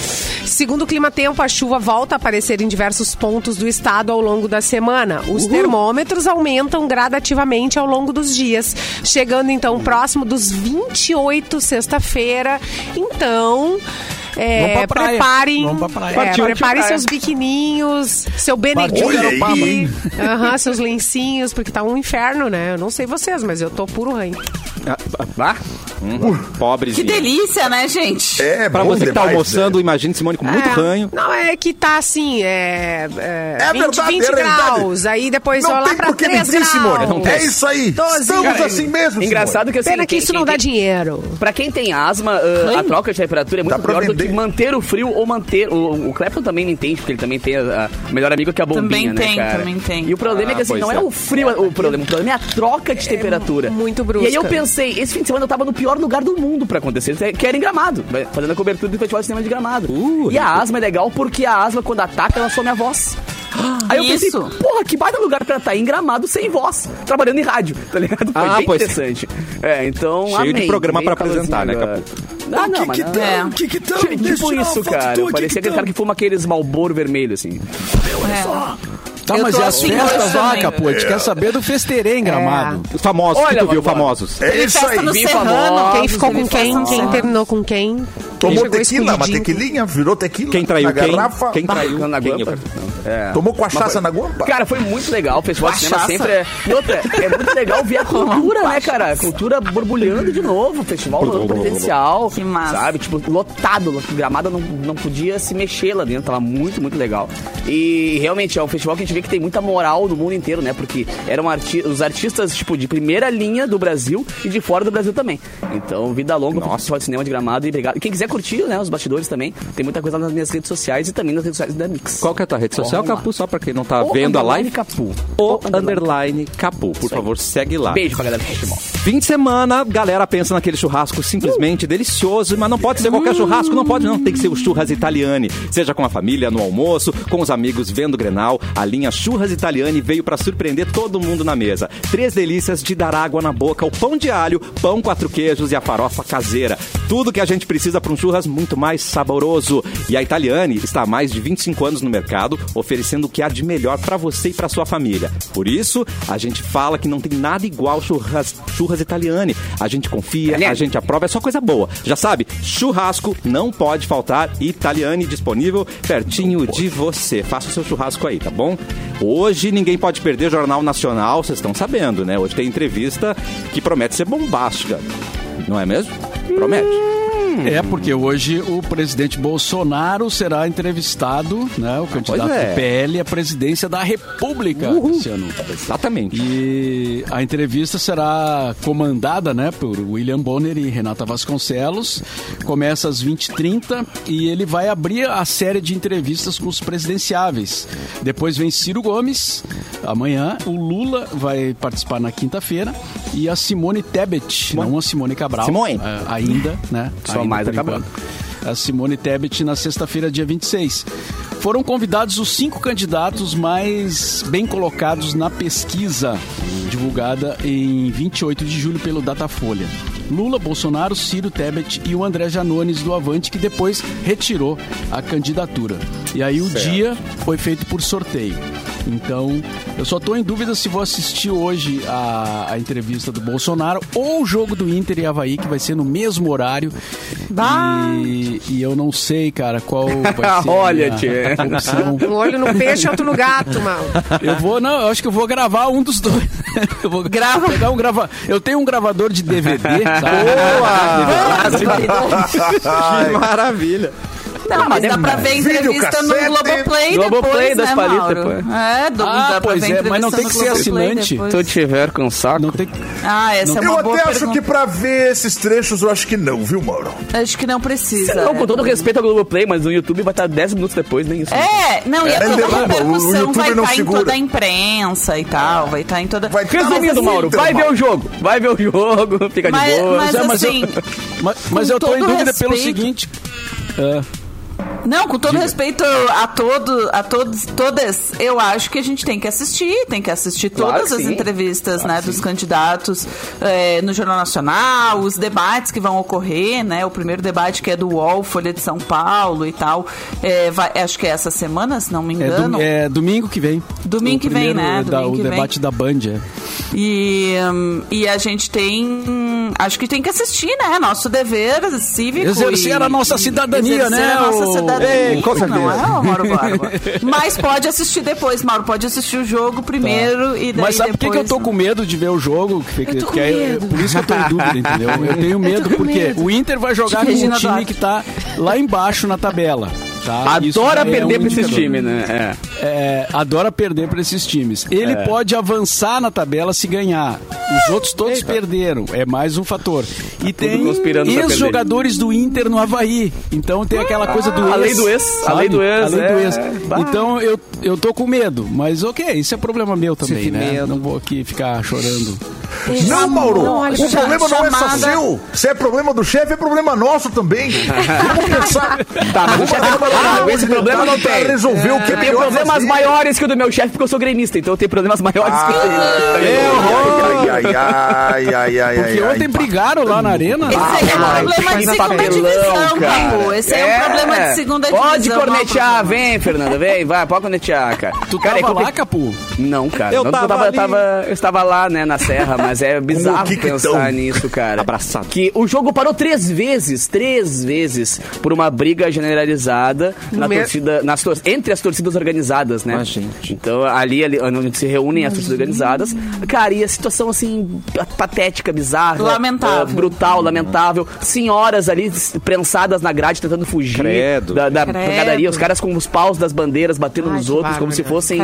Speaker 2: Segundo o Clima Tempo, a chuva volta a aparecer em diversos pontos do estado ao longo da semana. Os termômetros aumentam gradativamente ao longo dos dias, chegando então próximo dos 28 sexta-feira. Então, É,
Speaker 7: Vamos pra praia.
Speaker 2: preparem,
Speaker 7: Vamos pra praia.
Speaker 2: é,
Speaker 4: Partiu,
Speaker 2: preparem
Speaker 4: praia.
Speaker 2: seus biquininhos, seu Benedito, aham, seus lencinhos, porque tá um inferno, né? Eu não sei vocês, mas eu tô puro ranho.
Speaker 1: Ah, ah, hum, pobres.
Speaker 6: Que delícia, né, gente?
Speaker 5: É,
Speaker 1: Pra você que tá
Speaker 5: demais,
Speaker 1: almoçando,
Speaker 5: né?
Speaker 1: imagine Simone com muito
Speaker 2: É,
Speaker 1: ranho.
Speaker 2: Não, é que tá assim, é, é,
Speaker 5: É
Speaker 2: 20,
Speaker 5: verdade,
Speaker 2: 20
Speaker 5: é
Speaker 2: graus, aí depois
Speaker 5: Não
Speaker 2: lá
Speaker 5: tem
Speaker 2: pra
Speaker 5: por que
Speaker 2: 3
Speaker 5: mentir, Simone.
Speaker 2: graus.
Speaker 5: É isso aí.
Speaker 2: 12
Speaker 5: Estamos
Speaker 2: graus.
Speaker 5: assim mesmo,
Speaker 4: Engraçado que assim.
Speaker 2: Pena que isso não dá
Speaker 4: tem-
Speaker 2: dinheiro.
Speaker 4: Pra quem tem asma, ah, a troca de temperatura é muito
Speaker 5: Dá
Speaker 4: pior do que manter o frio ou manter. O, o Clapton também me entende, porque ele também tem a, a melhor amigo que é a bombinha,
Speaker 6: Também
Speaker 4: né,
Speaker 6: tem,
Speaker 4: cara?
Speaker 6: também tem.
Speaker 4: E o problema é que assim,
Speaker 1: pois
Speaker 4: não é.
Speaker 1: é.
Speaker 4: o frio o problema, o problema é a troca de temperatura.
Speaker 2: muito
Speaker 4: E aí eu
Speaker 2: brusca.
Speaker 4: pensei, esse fim de semana eu tava no pior lugar do mundo pra acontecer, que era em Gramado, fazendo a cobertura do Festival de Cinema de Gramado.
Speaker 1: Uh,
Speaker 4: e a asma é legal porque a asma, quando ataca, ela some a voz. Aí eu pensei,
Speaker 6: Isso.
Speaker 4: porra, que baita lugar pra estar em Gramado sem voz, trabalhando em rádio, tá ligado? Foi
Speaker 1: Ah,
Speaker 4: bem
Speaker 1: pois.
Speaker 4: interessante. É, então,
Speaker 1: Cheio de
Speaker 4: amei,
Speaker 1: programa
Speaker 4: meio
Speaker 1: pra apresentar, né, Capu?
Speaker 4: Ah, não, mas não.
Speaker 6: É.
Speaker 5: O que que tão?
Speaker 4: Tipo isso, cara.
Speaker 5: tua, que
Speaker 4: Parecia
Speaker 5: que
Speaker 4: aquele cara que fuma aqueles Malboro vermelho, assim.
Speaker 6: É.
Speaker 7: Tá,
Speaker 6: Eu
Speaker 7: mas e as
Speaker 6: assim
Speaker 7: festas lá,
Speaker 6: também.
Speaker 7: Capô? A gente quer saber do festeirê em Gramado.
Speaker 1: Os famosos,
Speaker 4: Olha,
Speaker 1: que tu viu, famosos.
Speaker 5: É isso
Speaker 6: festa
Speaker 5: aí.
Speaker 6: Serrano.
Speaker 4: famosos,
Speaker 2: Quem ficou com quem? Quem terminou com quem?
Speaker 5: Tomou tequila, uma tequilinha, virou tequila.
Speaker 1: Quem traiu
Speaker 5: na
Speaker 1: quem?
Speaker 5: garrafa.
Speaker 1: Quem traiu
Speaker 4: Na
Speaker 1: quem?
Speaker 4: guampa. É.
Speaker 5: Tomou cachaça na guampa?
Speaker 4: Cara, foi muito legal. O Festival de Cinema sempre é. E outra, é muito legal ver a cultura, né, cara? A cultura borbulhando de novo. O festival no presencial.
Speaker 6: Que massa.
Speaker 4: Sabe? Tipo, lotado. O gramado não, não podia se mexer lá dentro. Tava muito, muito legal. E realmente é um festival que a gente vê que tem muita moral no mundo inteiro, né? Porque eram arti os artistas, tipo, de primeira linha do Brasil e de fora do Brasil também. Então, vida longa pro Festival de Cinema de Gramado. E obrigado. Quem quiser curtir, né? Os bastidores também. Tem muita coisa nas minhas redes sociais e também nas redes sociais da Mix.
Speaker 1: Qual que é a tua rede social,
Speaker 4: lá.
Speaker 1: Capu? Só pra quem não tá
Speaker 4: O
Speaker 1: vendo a live.
Speaker 4: Capu.
Speaker 1: O
Speaker 4: O underline
Speaker 1: Capu. Por favor, segue lá.
Speaker 4: Beijo pra galera do futebol.
Speaker 1: Fim de semana, galera pensa naquele churrasco simplesmente delicioso, mas não pode ser qualquer churrasco, não pode, não. Tem que ser o Churras Italiani. Seja com a família, no almoço, com os amigos vendo o Grenal, a linha Churras Italiani veio pra surpreender todo mundo na mesa. Três delícias de dar água na boca: o pão de alho, pão quatro queijos e a farofa caseira. Tudo que a gente precisa para um churras muito mais saboroso. E a Italiani está há mais de 25 anos no mercado, oferecendo o que há de melhor para você e para sua família. Por isso, a gente fala que não tem nada igual churras, churras Italiani. A gente confia, a gente aprova, é só coisa boa. Já sabe, churrasco não pode faltar. Italiani disponível pertinho de você. Faça o seu churrasco aí, tá bom? Hoje ninguém pode perder Jornal Nacional, vocês estão sabendo, né? Hoje tem entrevista que promete ser bombástica. Não é mesmo? Promete.
Speaker 7: É, porque hoje o presidente Bolsonaro será entrevistado, né? O candidato
Speaker 1: é.
Speaker 7: do PL à presidência da República, Luciano.
Speaker 1: Exatamente.
Speaker 7: E a entrevista será comandada, né, por William Bonner e Renata Vasconcelos. Começa às 20h30 e ele vai abrir a série de entrevistas com os presidenciáveis. Depois vem Ciro Gomes, amanhã. O Lula vai participar na quinta-feira. E a Simone Tebet, não a Simone Cabral.
Speaker 1: Simone.
Speaker 7: é, ainda, né? Ainda
Speaker 4: mais
Speaker 7: por
Speaker 4: acabando.
Speaker 7: a Simone Tebet na sexta-feira, dia 26. Foram convidados os cinco candidatos mais bem colocados na pesquisa divulgada em 28 de julho pelo Datafolha. Lula, Bolsonaro, Ciro Tebet e o André Janones do Avante, que depois retirou a candidatura. E aí o dia foi feito por sorteio. Então, eu só estou em dúvida se vou assistir hoje a, a entrevista do Bolsonaro ou o jogo do Inter e Havaí, que vai ser no mesmo horário. E, e eu não sei, cara, qual vai [laughs] ser
Speaker 4: Olha,
Speaker 7: a
Speaker 4: tchê.
Speaker 2: Um olho no peixe, outro no gato, [laughs] mal.
Speaker 7: Eu vou, não, eu acho que eu vou gravar um dos dois. [laughs] Eu vou
Speaker 6: Grava.
Speaker 7: pegar um grava... Eu tenho um gravador de DVD, sabe?
Speaker 1: que maravilha.
Speaker 6: Não, mas dá pra ver entrevista no. Globoplay
Speaker 4: Globoplay
Speaker 6: depois,
Speaker 4: das
Speaker 6: né,
Speaker 4: palitas,
Speaker 6: Mauro?
Speaker 4: pô.
Speaker 6: É, do,
Speaker 7: Ah,
Speaker 6: dá pra
Speaker 7: pois
Speaker 6: ver
Speaker 7: é, mas não tem que ser assinante.
Speaker 4: Se tu tiver com saco.
Speaker 7: Não tem...
Speaker 6: Ah, essa é
Speaker 5: Eu
Speaker 6: uma boa
Speaker 5: até acho que pra ver esses trechos, eu acho que não, viu, Mauro?
Speaker 6: Acho que não precisa.
Speaker 4: Não, com
Speaker 6: é.
Speaker 4: todo respeito ao Globoplay, mas no YouTube vai estar 10 minutos depois, nem isso.
Speaker 6: É, não, e
Speaker 5: É,
Speaker 6: a toda a repercussão
Speaker 5: YouTube
Speaker 6: vai
Speaker 5: não
Speaker 6: estar em
Speaker 5: segura.
Speaker 6: toda a imprensa e tal, vai estar em toda...
Speaker 5: Vai tá
Speaker 4: Resumindo,
Speaker 5: Mas,
Speaker 4: Mauro,
Speaker 5: então,
Speaker 4: vai ver o jogo. Vai ver o jogo, [laughs] fica
Speaker 6: Mas-
Speaker 4: de boa.
Speaker 6: mas
Speaker 7: É, mas eu-
Speaker 6: assim, [laughs]
Speaker 7: Mas, mas
Speaker 6: com
Speaker 7: eu tô em dúvida pelo seguinte. é,
Speaker 6: Não, com todo respeito a todo, a todos, todas, eu acho que a gente tem que assistir, tem que assistir
Speaker 4: Claro
Speaker 6: todas
Speaker 4: que
Speaker 6: as
Speaker 4: sim.
Speaker 6: entrevistas, né, dos candidatos é, no Jornal Nacional, os debates que vão ocorrer, né, o primeiro debate que é do UOL, Folha de São Paulo e tal, é, vai- acho que é essa semana, se não me
Speaker 7: é,
Speaker 6: engano.
Speaker 7: dom- é domingo que vem.
Speaker 6: Domingo
Speaker 7: O
Speaker 6: que vem,
Speaker 7: primeiro,
Speaker 6: né?
Speaker 7: é da-
Speaker 6: Domingo
Speaker 7: o
Speaker 6: que vem.
Speaker 7: debate da Band. É.
Speaker 6: E, hum, e a gente tem. Acho que tem que assistir, né? Nosso dever cívico.
Speaker 7: Exercer
Speaker 6: e-
Speaker 7: a nossa cidadania, né,
Speaker 6: A nossa cidadania.
Speaker 1: Ei, com certeza.
Speaker 6: Não é, Mauro Borba? [laughs] Mas pode assistir depois, Mauro. Pode assistir o jogo primeiro e daí
Speaker 7: Tá. Mas sabe por que,
Speaker 6: depois...
Speaker 7: que eu tô com medo de ver o jogo? Que, que,
Speaker 6: Eu tô com
Speaker 7: é-
Speaker 6: medo.
Speaker 7: por isso que eu tô em dúvida, entendeu? Eu tenho [laughs] medo,
Speaker 6: com
Speaker 7: porque
Speaker 6: medo.
Speaker 7: o Inter vai jogar com um time
Speaker 6: Duarte.
Speaker 7: que tá lá embaixo na tabela. Tá?
Speaker 4: Adora
Speaker 7: é
Speaker 4: perder
Speaker 7: um
Speaker 4: pra esses times, né? É.
Speaker 7: É, adora perder para esses times. Ele pode avançar na tabela se ganhar. Os outros todos perderam. É mais um fator. E tem
Speaker 4: conspirando pra
Speaker 7: ex-jogadores do Inter no Havaí. Então tem aquela coisa do
Speaker 4: a
Speaker 7: ex.
Speaker 4: lei do ex, a
Speaker 7: sabe?
Speaker 4: lei do ex,
Speaker 7: A lei do
Speaker 4: é.
Speaker 7: ex. Então eu, eu tô com medo. Mas ok, isso é problema meu também, né?
Speaker 1: medo.
Speaker 7: Não vou aqui ficar chorando.
Speaker 5: Não, Mauro,
Speaker 6: Não,
Speaker 5: o
Speaker 6: cha-
Speaker 5: problema não é só seu. Se é problema do chefe, é problema nosso também. [laughs] Vamos pensar.
Speaker 4: Tá, mas o chefe é problema. Esse problema não tem.
Speaker 5: resolver o que é
Speaker 4: Eu tenho
Speaker 5: melhor
Speaker 4: problemas
Speaker 5: fazer.
Speaker 4: maiores que o do meu chefe, porque eu sou gremista, então eu tenho problemas maiores que o dele.
Speaker 5: Ai, ai, ai, ai, ai,
Speaker 7: Porque ontem
Speaker 5: ai.
Speaker 7: brigaram lá na arena.
Speaker 6: Esse aí é um
Speaker 4: Ai,
Speaker 6: problema de
Speaker 4: que
Speaker 6: segunda divisão. Papu. Esse aí é um problema de segunda divisão.
Speaker 4: Pode
Speaker 6: é
Speaker 4: cornetear, vem, Fernanda, vem, vai, pode cornetear, cara.
Speaker 7: Tu
Speaker 4: cara, é
Speaker 7: tava lá, Capu?
Speaker 4: Não, cara.
Speaker 1: Eu
Speaker 4: não,
Speaker 1: tava
Speaker 4: tava,
Speaker 1: ali.
Speaker 4: tava- eu estava lá, né, na serra, mas é bizarro
Speaker 5: que que
Speaker 4: pensar
Speaker 5: tão?
Speaker 4: nisso, cara.
Speaker 1: Abraçado.
Speaker 4: Que o jogo parou três vezes, três vezes, por uma briga generalizada na
Speaker 2: Me-
Speaker 4: torcida, nas tor- entre as torcidas organizadas, né?
Speaker 1: Ah, gente.
Speaker 4: Então, ali, ali onde se reúnem as torcidas organizadas, cara, e a situação, assim, pa- patética, bizarra.
Speaker 6: Lamentável.
Speaker 4: ah, brutal, lamentável. Senhoras ali prensadas na grade tentando fugir
Speaker 1: Credo.
Speaker 4: da, da
Speaker 6: Credo.
Speaker 4: pancadaria. Os caras com os paus das bandeiras batendo
Speaker 2: Ai,
Speaker 4: nos outros, como se fossem.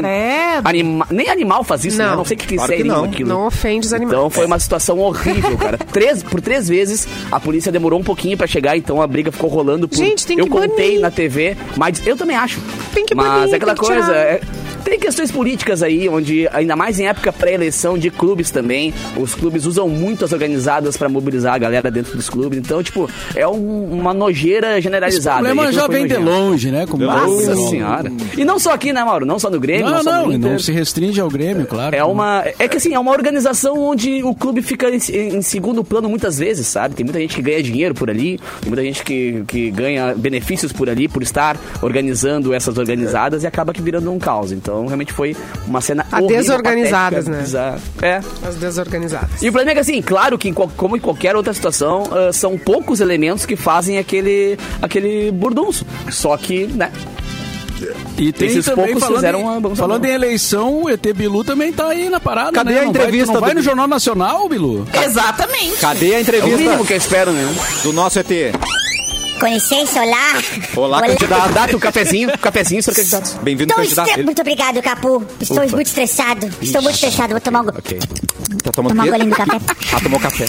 Speaker 4: Anima... Nem animal faz isso, né?
Speaker 2: Não.
Speaker 4: Eu não sei o que, que
Speaker 1: Claro que
Speaker 4: seria
Speaker 1: não.
Speaker 4: aquilo.
Speaker 2: Não ofende os animais.
Speaker 4: Então foi uma situação horrível, cara. [laughs] três, por três vezes a polícia demorou um pouquinho pra chegar, então a briga ficou rolando por.
Speaker 2: Gente, tem
Speaker 4: Eu
Speaker 2: que
Speaker 4: contei
Speaker 2: banir.
Speaker 4: na TV, mas eu também acho.
Speaker 2: Tem que
Speaker 4: Mas
Speaker 2: banir,
Speaker 4: é aquela coisa. é- Tem questões políticas aí, onde, ainda mais em época pré-eleição de clubes também, os clubes usam muito as organizadas pra mobilizar a galera dentro dos clubes. Então, tipo, é um- uma nojeira
Speaker 7: Esse
Speaker 4: generalizada.
Speaker 7: problema
Speaker 4: E aquilo
Speaker 7: já vem de
Speaker 4: nojento.
Speaker 7: longe, né? Como
Speaker 4: Nossa
Speaker 7: Como-
Speaker 4: senhora. E não só aqui, né, Mauro? Não só no Grêmio, não,
Speaker 7: Não,
Speaker 4: só
Speaker 7: não,
Speaker 4: no Inter.
Speaker 7: não se restringe ao Grêmio, claro.
Speaker 4: É uma. É que assim, é uma organização onde o clube fica em, em segundo plano muitas vezes, sabe? Tem muita gente que ganha dinheiro por ali, tem muita gente que, que ganha benefícios por ali, por estar organizando essas organizadas e acaba que virando um caos. Então, realmente foi uma cena
Speaker 2: A
Speaker 4: horrível,
Speaker 2: desorganizadas,
Speaker 4: patética,
Speaker 2: né?
Speaker 4: bizarra. É.
Speaker 2: As desorganizadas.
Speaker 4: E o problema é que, assim, claro que como em qualquer outra situação, ah, são poucos elementos que fazem aquele, aquele burdunço. Só que, né?
Speaker 7: E tem
Speaker 4: Esses
Speaker 7: também,
Speaker 4: poucos
Speaker 7: falando,
Speaker 4: fizeram uma
Speaker 7: falando em eleição, o ET Bilu também tá aí na parada,
Speaker 1: Cadê
Speaker 7: né?
Speaker 1: a
Speaker 7: Não vai-
Speaker 1: entrevista
Speaker 7: tu não vai, no Jornal Nacional, Bilu?
Speaker 6: Exatamente.
Speaker 1: Cadê a
Speaker 4: É o
Speaker 1: entrevista
Speaker 4: mínimo que eu espero, né?
Speaker 1: do nosso ET?
Speaker 8: Com licença, olá.
Speaker 1: Olá, candidato.
Speaker 4: Data o cafezinho, cafezinho, senhor candidato.
Speaker 1: Bem-vindo, candidato.
Speaker 8: estre- Muito obrigado, Capu. Estou
Speaker 1: Ufa.
Speaker 8: muito estressado. Estou muito estressado. Vou tomar um,
Speaker 4: Ok.
Speaker 1: Tá tomando
Speaker 8: tomar um golinho do café. [laughs]
Speaker 1: Ah, tomou café.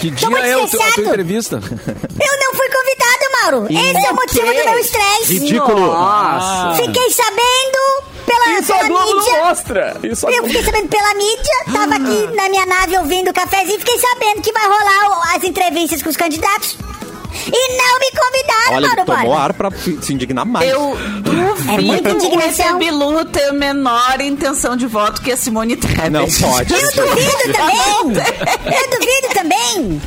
Speaker 7: Que dia é o teu- a tua
Speaker 8: estressado.
Speaker 7: entrevista?
Speaker 8: Eu não fui convidado, Mauro. Esse é o motivo do meu estresse.
Speaker 1: Ridículo.
Speaker 4: Nossa.
Speaker 8: Fiquei sabendo pela,
Speaker 4: Isso a
Speaker 8: pela
Speaker 4: Globo não
Speaker 8: mídia.
Speaker 4: mostra. Isso a
Speaker 8: Eu
Speaker 4: Globo...
Speaker 8: fiquei sabendo pela mídia, tava aqui na minha nave ouvindo o cafezinho, fiquei sabendo que vai rolar o- as entrevistas com os candidatos. E não me convidaram,
Speaker 1: Olha,
Speaker 8: Mauro
Speaker 1: tomou
Speaker 8: Borba.
Speaker 1: ar pra se indignar mais.
Speaker 6: Eu
Speaker 8: É muita
Speaker 6: duvido o
Speaker 8: indignação.
Speaker 6: ET Bilu ter menor intenção de voto que a Simone Tebet.
Speaker 1: Não pode.
Speaker 8: Eu duvido [laughs] também! Eu duvido também!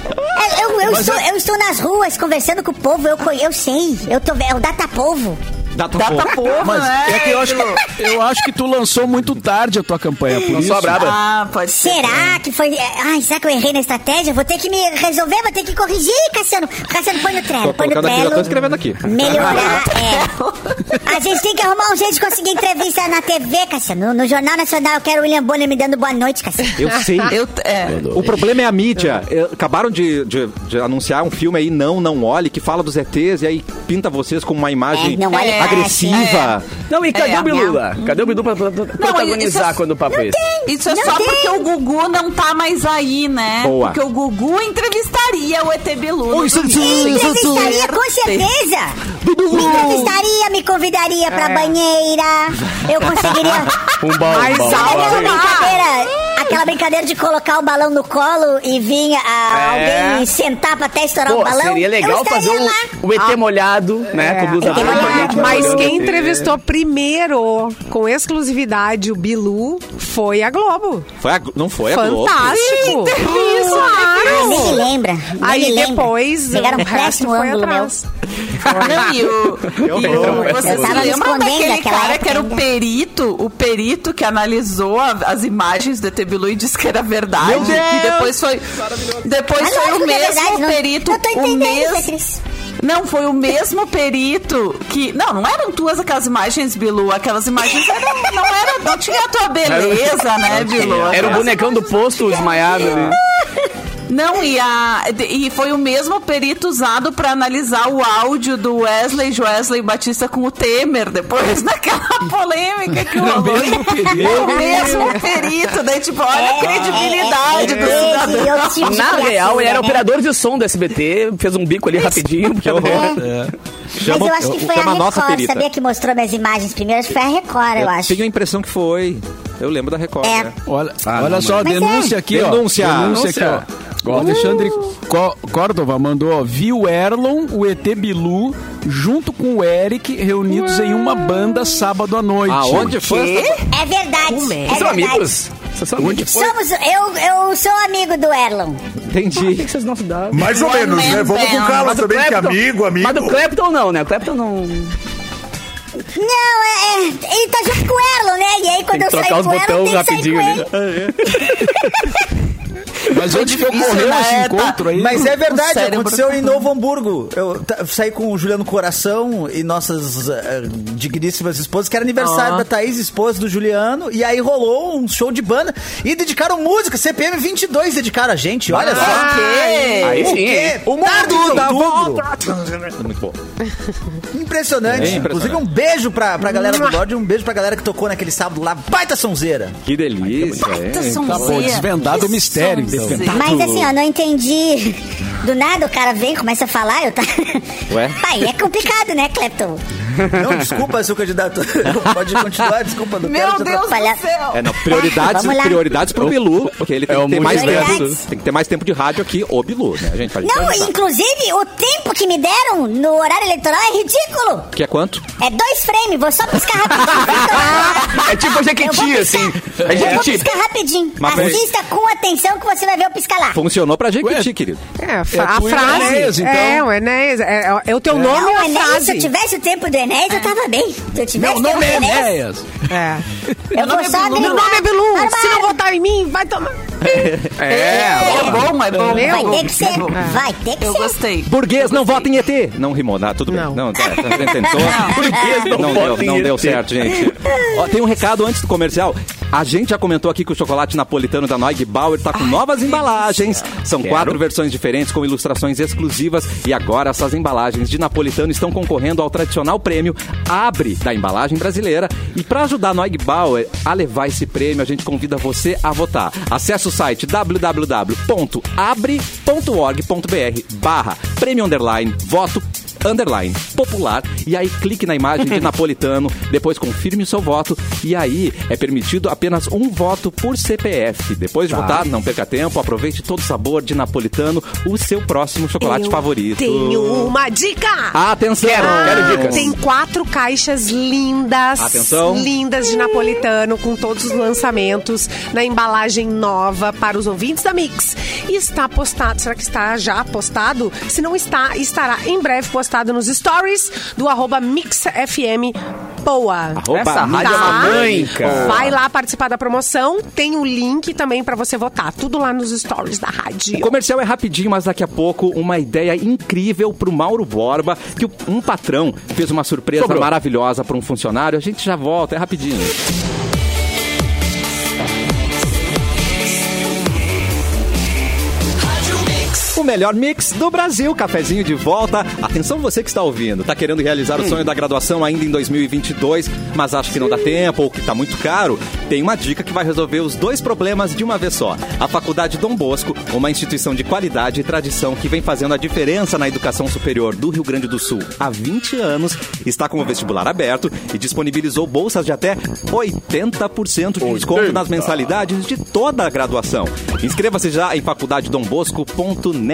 Speaker 8: É, Eu, eu estou, eu estou nas ruas conversando com o povo, eu, eu sei. Eu tô, é o Data Povo.
Speaker 1: Data
Speaker 6: Data povo,
Speaker 7: Mas
Speaker 6: né?
Speaker 7: é que eu acho que, [laughs] eu acho que tu lançou muito tarde a tua campanha, por
Speaker 4: Não
Speaker 7: isso.
Speaker 4: braba.
Speaker 6: Ah, pode ser.
Speaker 8: Será que foi. é, Ai, será que eu errei na estratégia? Vou ter que me resolver, vou ter que corrigir, Cassiano. Cassiano, põe no trelo,
Speaker 1: Tô
Speaker 8: põe no
Speaker 1: colocando aqui, já
Speaker 8: trelo.
Speaker 1: tô escrevendo aqui.
Speaker 8: Melhorar, [laughs] é. A gente tem que arrumar um jeito de conseguir entrevista na TV, Cassiano. No, no Jornal Nacional, eu quero o William Bonner me dando boa noite, Cassiano.
Speaker 1: Eu sei. [laughs]
Speaker 6: Eu, é,
Speaker 1: O problema é a mídia. É, Acabaram de, de- de anunciar um filme aí, Não, Não Olhe, que fala dos ETs e aí pinta vocês como uma imagem
Speaker 8: É, não olhe para
Speaker 1: agressiva.
Speaker 4: Não, e cadê
Speaker 6: É,
Speaker 4: o Bilu lá? Cadê o Bilu pra, pra- protagonizar
Speaker 6: isso-
Speaker 4: quando o papo é esse?
Speaker 6: Isso é
Speaker 8: Não
Speaker 6: só
Speaker 8: tem.
Speaker 6: porque o Gugu não tá mais aí, né?
Speaker 1: Boa.
Speaker 6: Porque o Gugu entrevistaria o ET Bilu. no domingo.
Speaker 8: Entrevistaria, com certeza! Me entrevistaria, me convidaria pra banheira. Eu conseguiria. [laughs]
Speaker 4: Um bom,
Speaker 2: Mais
Speaker 4: bom,
Speaker 2: alto.
Speaker 4: bom.
Speaker 8: Aquela brincadeira, aquela brincadeira de colocar o balão no colo e vir a-
Speaker 4: É.
Speaker 8: alguém sentar pra até estourar
Speaker 4: Pô,
Speaker 8: o balão.
Speaker 4: seria legal fazer o, o ET molhado, né? Com blusa branca,
Speaker 2: Mas quem entrevistou primeiro, com exclusividade, o Bilu, foi a Globo.
Speaker 1: Foi a não foi a Globo.
Speaker 2: Fantástico.
Speaker 8: Ah, nem me lembra. nem
Speaker 2: Aí
Speaker 8: me lembra.
Speaker 2: depois,
Speaker 8: Pegaram
Speaker 2: o resto foi
Speaker 8: ângulo meu.
Speaker 6: Não, e o, e o-
Speaker 8: Eu tava
Speaker 6: se lembram
Speaker 8: escondendo
Speaker 6: daquele cara que era o perito, o perito que analisou a- as imagens do ET Bilu e disse que era verdade.
Speaker 3: Meu Deus!
Speaker 6: E depois foi, depois
Speaker 8: Mas
Speaker 6: foi
Speaker 8: lógico
Speaker 6: o
Speaker 8: que é
Speaker 6: mesmo
Speaker 8: verdade, não-
Speaker 6: perito,
Speaker 8: Não tô
Speaker 6: o
Speaker 8: entendendo,
Speaker 6: mesmo,
Speaker 8: Beatriz.
Speaker 6: não, foi o mesmo perito que. Não, não eram tuas aquelas imagens, Bilu. Aquelas imagens eram. Não, era, não tinha a tua beleza, né, [laughs] Bilu?
Speaker 4: Era o bonecão do posto desmaiado ali.
Speaker 6: Não, e, a, e foi o mesmo perito usado pra analisar o áudio do Wesley Wesley Batista com o Temer, depois [laughs] daquela polêmica que rolou.
Speaker 7: mesmo perito.
Speaker 6: É o mesmo perito, daí tipo, olha a credibilidade do
Speaker 8: É,
Speaker 6: cidadão.
Speaker 4: Na real, ele era operador de som do SBT, fez um bico ali rapidinho. porque- [laughs]
Speaker 8: Mas
Speaker 1: Chama-
Speaker 8: eu acho que foi a Record, sabia que mostrou minhas imagens primeiro? Acho que foi a Record, eu,
Speaker 1: Eu
Speaker 8: acho.
Speaker 1: tenho a impressão que foi. Eu lembro da Record.
Speaker 8: É.
Speaker 1: né?
Speaker 7: Olha,
Speaker 1: Ah,
Speaker 7: olha
Speaker 1: não,
Speaker 7: só,
Speaker 8: mas-
Speaker 7: denúncia
Speaker 8: Mas
Speaker 7: aqui, ó.
Speaker 1: Denúncia.
Speaker 7: Denúncia aqui, ó. O Alexandre Co- Córdova mandou, ó, viu Erlon, o ET Bilu, junto com o Eric, reunidos em uma banda sábado à noite.
Speaker 1: Aonde foi?
Speaker 8: É verdade,
Speaker 2: Um
Speaker 8: é.
Speaker 4: Vocês são
Speaker 8: verdade.
Speaker 4: amigos?
Speaker 8: Somos, eu, eu sou amigo do Erlon.
Speaker 1: Entendi.
Speaker 4: Vocês não se dão.
Speaker 5: Mais ou menos, né? Vamos com
Speaker 4: Mas do
Speaker 5: também, que
Speaker 4: Clapton-
Speaker 5: amigo, amigo.
Speaker 4: Mas do Clapton não, né? O Clapton não...
Speaker 8: Não, é, é, ele tá junto com o Erlon, né? E aí quando
Speaker 4: Tem que
Speaker 8: eu saí
Speaker 4: trocar os
Speaker 8: com o Erlon,
Speaker 4: botões
Speaker 8: tem que sair
Speaker 4: rapidinho
Speaker 8: com
Speaker 4: ali.
Speaker 8: ele. [laughs]
Speaker 7: Mas onde que ocorreu esse encontro aí?
Speaker 3: Mas é verdade, aconteceu em Novo Hamburgo. Eu saí com o Juliano Coração e nossas eh, digníssimas esposas, que era aniversário da Thaís, esposa do Juliano, e aí rolou um show de banda e dedicaram música, CPM 22 dedicaram a gente, olha só.
Speaker 6: Ok.
Speaker 4: Aí
Speaker 3: O
Speaker 4: sim,
Speaker 3: quê?
Speaker 4: hein?
Speaker 1: O mundo
Speaker 3: outubro.
Speaker 1: volta. Muito bom.
Speaker 3: Impressionante.
Speaker 1: Bem impressionante.
Speaker 3: Inclusive, um beijo pra, pra galera do Lorde um beijo pra galera que tocou naquele sábado lá. Baita sonzeira.
Speaker 1: Que delícia,
Speaker 6: Baita sonzeira.
Speaker 7: Tá bom, desvendado o mistério,
Speaker 6: sonzeira.
Speaker 8: Mas assim, ó, não entendi. Do nada o cara vem, começa a falar, eu tá.
Speaker 1: Ué?
Speaker 8: Pai, é complicado, né, Clepton?
Speaker 3: Não, desculpa, seu candidato. [laughs] Pode continuar, desculpa. Não
Speaker 6: Meu Deus do céu.
Speaker 1: É, não, prioridades, prioridades pro Bilu, porque ele tem
Speaker 4: É o
Speaker 1: que ter mais tempo. Tem que ter mais tempo de rádio aqui, o Bilu, né, gente? Pra gente
Speaker 8: Não,
Speaker 1: ajudar.
Speaker 8: inclusive, o tempo que me deram no horário eleitoral é ridículo.
Speaker 1: Que é quanto?
Speaker 8: É dois frames, vou só piscar rapidinho. [laughs]
Speaker 4: É tipo a
Speaker 8: Eu vou
Speaker 4: Jequiti, assim. A
Speaker 8: Eu vou
Speaker 4: Jequiti.
Speaker 8: piscar rapidinho.
Speaker 1: Mas.
Speaker 8: Assista com atenção que você vai ver eu piscar lá.
Speaker 1: Funcionou pra Jequiti, querido.
Speaker 2: É, fra- a
Speaker 7: tu e o
Speaker 2: frase.
Speaker 7: Enéas, então.
Speaker 2: É, o Enéas. É, é o teu nome
Speaker 8: Não,
Speaker 2: e a
Speaker 8: Enéas, se
Speaker 2: frase.
Speaker 8: eu tivesse o tempo do Enéas, eu tava bem. Se eu tivesse
Speaker 7: Meu nome é
Speaker 8: Enéas,
Speaker 7: Enéas.
Speaker 2: É.
Speaker 8: eu vou só
Speaker 2: Meu
Speaker 8: gritar.
Speaker 2: nome é Bilu. Se não votar em mim, vai tomar.
Speaker 6: É bom, é bom.
Speaker 8: Vai
Speaker 6: é bom,
Speaker 8: ter que ser.
Speaker 6: é.
Speaker 8: Vai ter que
Speaker 6: Eu
Speaker 8: ser.
Speaker 6: gostei.
Speaker 1: Burguês não vota em ET. Não rimou, nada, tudo bem.
Speaker 2: Não.
Speaker 1: Não, tá, tá, a gente tentou.
Speaker 4: Burguês não
Speaker 1: Não, deu, não deu certo, gente. Ó, tem um recado antes do comercial. A gente já comentou aqui que o chocolate napolitano da Noig Bauer tá com novas embalagens. São quatro versões diferentes com ilustrações exclusivas. E agora essas embalagens de napolitano estão concorrendo ao tradicional prêmio Abre da embalagem brasileira. E para ajudar a Noig Bauer a levar esse prêmio, a gente convida você a votar. Acesse o site www.abre.org.br barra prêmio underline voto underline popular e aí clique na imagem de [laughs] napolitano, depois confirme o seu voto e aí é permitido apenas um voto por CPF. Depois de votar, não perca tempo, aproveite todo o sabor de napolitano, o seu próximo chocolate
Speaker 2: Eu
Speaker 1: favorito.
Speaker 2: Tenho uma dica.
Speaker 1: Atenção!
Speaker 4: Quero dicas.
Speaker 2: Tem quatro caixas lindas.
Speaker 1: Atenção.
Speaker 2: Lindas de napolitano, com todos os lançamentos na embalagem nova para os ouvintes da Mix. E está postado, será que está já postado? Se não está, estará em breve postado nos stories do arroba MixFM Poa.
Speaker 1: Arroba
Speaker 4: Essa rádio é
Speaker 2: Tá?
Speaker 4: mamãe, cara.
Speaker 2: Vai lá participar da promoção. Tem o link também para você votar. Tudo lá nos stories da rádio.
Speaker 1: O comercial é rapidinho, mas daqui a pouco uma ideia incrível pro Mauro Borba, que um patrão fez uma surpresa
Speaker 4: Sobrou.
Speaker 1: maravilhosa para um funcionário. A gente já volta, é rapidinho. O melhor mix do Brasil, cafezinho de volta. Atenção você que está ouvindo, tá querendo realizar o sonho da graduação ainda em 2022, mas acha que não dá tempo ou que tá muito caro? Tem uma dica que vai resolver os dois problemas de uma vez só. A Faculdade Dom Bosco, uma instituição de qualidade e tradição que vem fazendo a diferença na educação superior do Rio Grande do Sul há 20 anos, está com o vestibular aberto e disponibilizou bolsas de até 80% de desconto nas mensalidades de toda a graduação. Inscreva-se já em faculdadedombosco.net.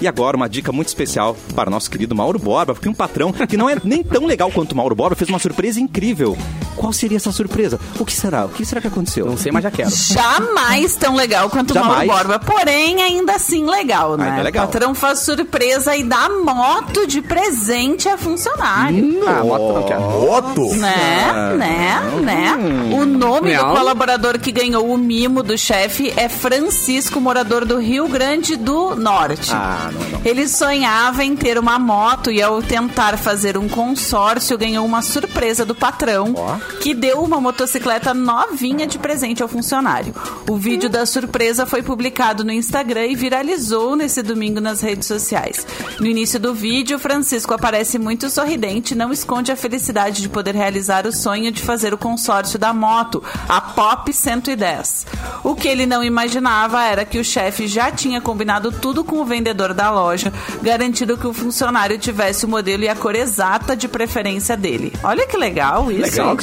Speaker 1: E agora uma dica muito especial para o nosso querido Mauro Borba, porque um patrão que não é nem tão legal quanto o Mauro Borba fez uma surpresa incrível. Qual seria essa surpresa? O que será? O que será que aconteceu?
Speaker 4: Não sei, mas já quero.
Speaker 6: Jamais tão legal quanto o
Speaker 1: Jamais.
Speaker 6: Mauro Borba. Porém, ainda assim legal, né?
Speaker 1: Ainda é legal.
Speaker 6: O patrão faz surpresa e dá moto de presente a funcionário.
Speaker 4: Ah, moto não quero.
Speaker 5: Moto?
Speaker 6: Né, né, né? O nome
Speaker 4: Não.
Speaker 6: do colaborador que ganhou o mimo do chefe é Francisco, morador do Rio Grande do Norte.
Speaker 1: Ah, não, não.
Speaker 6: Ele sonhava em ter uma moto e ao tentar fazer um consórcio ganhou uma surpresa do patrão
Speaker 1: Ó.
Speaker 6: que deu uma motocicleta novinha de presente ao funcionário. O vídeo da surpresa foi publicado no Instagram e viralizou nesse domingo nas redes sociais. No início do vídeo, Francisco aparece muito sorridente e não esconde a felicidade de poder realizar o sonho de fazer o consórcio da moto, a Pop 110. O que ele não imaginava era que o chefe já tinha combinado tudo com o vendedor da loja, garantindo que o funcionário tivesse o modelo e a cor exata de preferência dele. Olha que legal isso.
Speaker 4: Legal.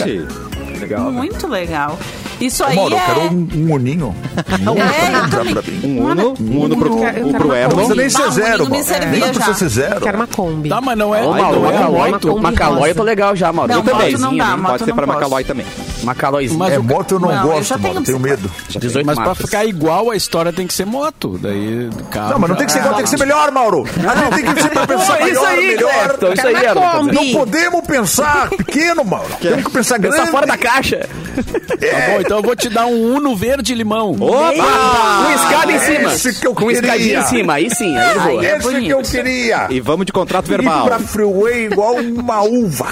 Speaker 4: Legal.
Speaker 6: Muito legal. Isso
Speaker 5: Ô,
Speaker 6: aí
Speaker 5: Mauro, eu
Speaker 6: é...
Speaker 5: quero um, um uninho. [laughs] Um
Speaker 6: É, eu
Speaker 5: uninho
Speaker 6: também.
Speaker 5: pra mim.
Speaker 1: Um Uno, um Uno pro,
Speaker 2: eu
Speaker 1: um
Speaker 2: quero
Speaker 1: pro Erlon.
Speaker 5: Não precisa nem ser
Speaker 6: um
Speaker 5: zero, Mauro. Nem precisa ser zero.
Speaker 2: Quero uma Kombi.
Speaker 7: Tá, mas não é.
Speaker 4: Ô, Mauro,
Speaker 7: não é
Speaker 4: Macalói, eu tô legal já, Mauro.
Speaker 6: Não,
Speaker 4: eu também.
Speaker 6: não
Speaker 1: Pode ser
Speaker 6: não
Speaker 1: pra. Macalói também.
Speaker 4: Macalóizinho.
Speaker 7: Mas
Speaker 5: É,
Speaker 7: o-
Speaker 5: moto eu não,
Speaker 6: Não, eu
Speaker 5: gosto,
Speaker 6: já tenho
Speaker 5: Mauro. Tenho medo.
Speaker 4: 18
Speaker 7: Mas pra ficar igual, a história tem que ser moto. Daí, carro.
Speaker 5: Não, mas não tem que ser igual, tem que ser melhor, Mauro. [laughs] A gente tem que sempre pensar
Speaker 4: Pô, isso
Speaker 5: melhor,
Speaker 4: aí,
Speaker 5: melhor.
Speaker 4: Então isso aí.
Speaker 2: Kombi.
Speaker 5: Não podemos pensar pequeno, Mauro. Temos que pensar grande.
Speaker 4: Pensar fora da caixa.
Speaker 7: Tá bom, então eu vou te dar um Uno verde limão.
Speaker 4: Opa! Com escada em cima.
Speaker 5: Esse que eu
Speaker 4: Com
Speaker 5: queria.
Speaker 4: escadinha em cima. Aí sim, aí eu vou.
Speaker 6: Aí é
Speaker 5: Esse que eu queria.
Speaker 1: E vamos de contrato
Speaker 5: Ir
Speaker 1: verbal.
Speaker 5: pra freeway igual uma uva.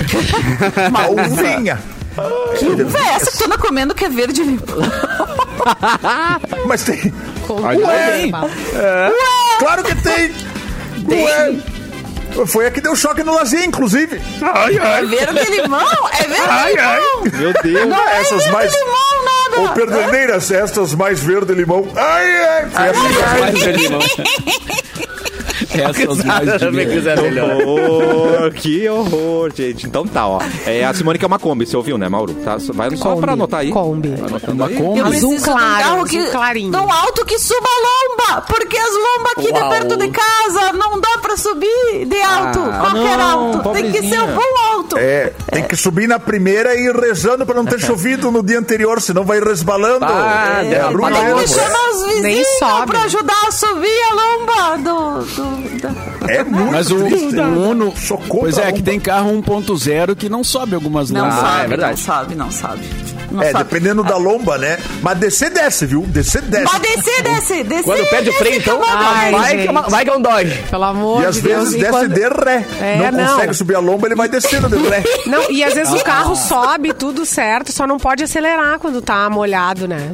Speaker 5: [laughs] Uma uvinha.
Speaker 6: Que uva é essa que tu anda comendo que é verde limão? [laughs]
Speaker 5: Mas tem.
Speaker 2: Kombi.
Speaker 5: Ué, claro que tem. Ué. Foi a que deu choque no lazer, inclusive. Ai,
Speaker 6: É
Speaker 5: ai.
Speaker 6: verde limão? É verde
Speaker 5: Ai, ai.
Speaker 6: limão?
Speaker 1: Meu Deus.
Speaker 6: Não é
Speaker 5: Essas
Speaker 6: verde
Speaker 5: mais-
Speaker 6: limão, nada.
Speaker 5: Ô, perdoneiras, estas mais verde limão. Ai, ai. Foi a que-
Speaker 4: Mais verde limão. [laughs]
Speaker 7: Essas mais de mim.
Speaker 4: é melhor.
Speaker 1: horror, que horror, gente. Então tá, ó. É, a Simone quer uma Kombi, você ouviu, né, Mauro? Tá, vai só
Speaker 2: Kombi,
Speaker 1: pra anotar aí.
Speaker 2: Kombi.
Speaker 7: Uma. Kombi.
Speaker 2: Azul claro,
Speaker 6: um carro
Speaker 2: azul
Speaker 6: que,
Speaker 2: clarinho.
Speaker 6: tão alto que suba a lomba, porque as lombas aqui
Speaker 4: Uau.
Speaker 6: de perto de casa não dá pra subir de alto,
Speaker 1: Ah,
Speaker 6: qualquer
Speaker 1: não,
Speaker 6: alto. Tem que ser
Speaker 1: pobrezinha.
Speaker 6: um bom alto.
Speaker 5: É, tem que subir na primeira e ir rezando pra não ter [laughs] chovido no dia anterior, senão vai resbalando.
Speaker 4: Ah,
Speaker 5: é,
Speaker 4: derrapa
Speaker 5: ruim
Speaker 6: Tem que chamar os vizinhos pra ajudar a subir a lomba do...
Speaker 5: É muito
Speaker 7: Mas o,
Speaker 5: triste.
Speaker 7: o Uno.
Speaker 5: Contra
Speaker 7: Pois é,
Speaker 5: a
Speaker 7: que tem carro 1.0 que não sobe algumas
Speaker 6: Não
Speaker 7: lombas.
Speaker 4: Ah,
Speaker 6: sobe,
Speaker 4: é verdade.
Speaker 6: não sobe, não sobe. Não
Speaker 5: É,
Speaker 6: sobe.
Speaker 5: dependendo da lomba, né? Mas descer, desce, viu? Descer, desce.
Speaker 6: Mas descer, descer.
Speaker 4: Quando perde o freio, então,
Speaker 2: Ai,
Speaker 4: vai, que é uma- vai que é um Dodge.
Speaker 2: Pelo amor
Speaker 5: E às
Speaker 2: de Deus.
Speaker 5: vezes
Speaker 2: E
Speaker 5: desce
Speaker 2: quando-
Speaker 5: de ré.
Speaker 2: É,
Speaker 5: não,
Speaker 2: não.
Speaker 5: consegue subir a lomba, ele vai descendo de ré.
Speaker 2: Não, e às vezes o carro sobe, tudo certo, só não pode acelerar quando tá molhado, né?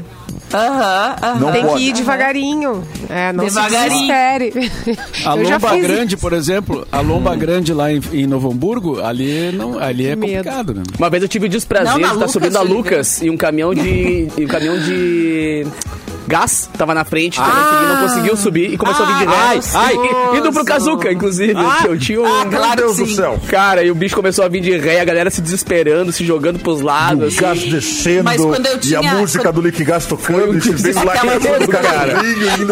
Speaker 6: Aham, aham.
Speaker 5: Não
Speaker 2: Tem
Speaker 5: pode.
Speaker 2: que ir devagarinho. É, não
Speaker 6: Devagarinho.
Speaker 2: se.
Speaker 7: A lomba grande, por exemplo, a lomba grande lá em, em Novo Hamburgo, ali, não, ali é
Speaker 2: medo.
Speaker 7: complicado, né?
Speaker 4: Uma vez eu tive o desprazer
Speaker 6: Não,
Speaker 4: de estar
Speaker 6: Lucas,
Speaker 4: subindo a. Lucas e um caminhão de. e um caminhão de. Gás tava na frente, tava
Speaker 2: Ah.
Speaker 4: seguindo, não conseguiu subir e começou a vir de ré.
Speaker 6: Ai,
Speaker 4: ai, indo pro Kazuca, inclusive. que eu tinha um.
Speaker 6: Ah,
Speaker 5: Meu
Speaker 6: claro
Speaker 5: Deus
Speaker 6: que
Speaker 5: do céu.
Speaker 4: Cara, e o bicho começou a vir de ré, a galera se desesperando, se jogando pros lados.
Speaker 5: O gás
Speaker 4: assim.
Speaker 5: descendo
Speaker 6: Mas quando eu
Speaker 5: e
Speaker 6: tinha-
Speaker 5: a música
Speaker 6: quando-
Speaker 5: do Lick Gas tocando, e você vem lá
Speaker 6: música,
Speaker 4: cara.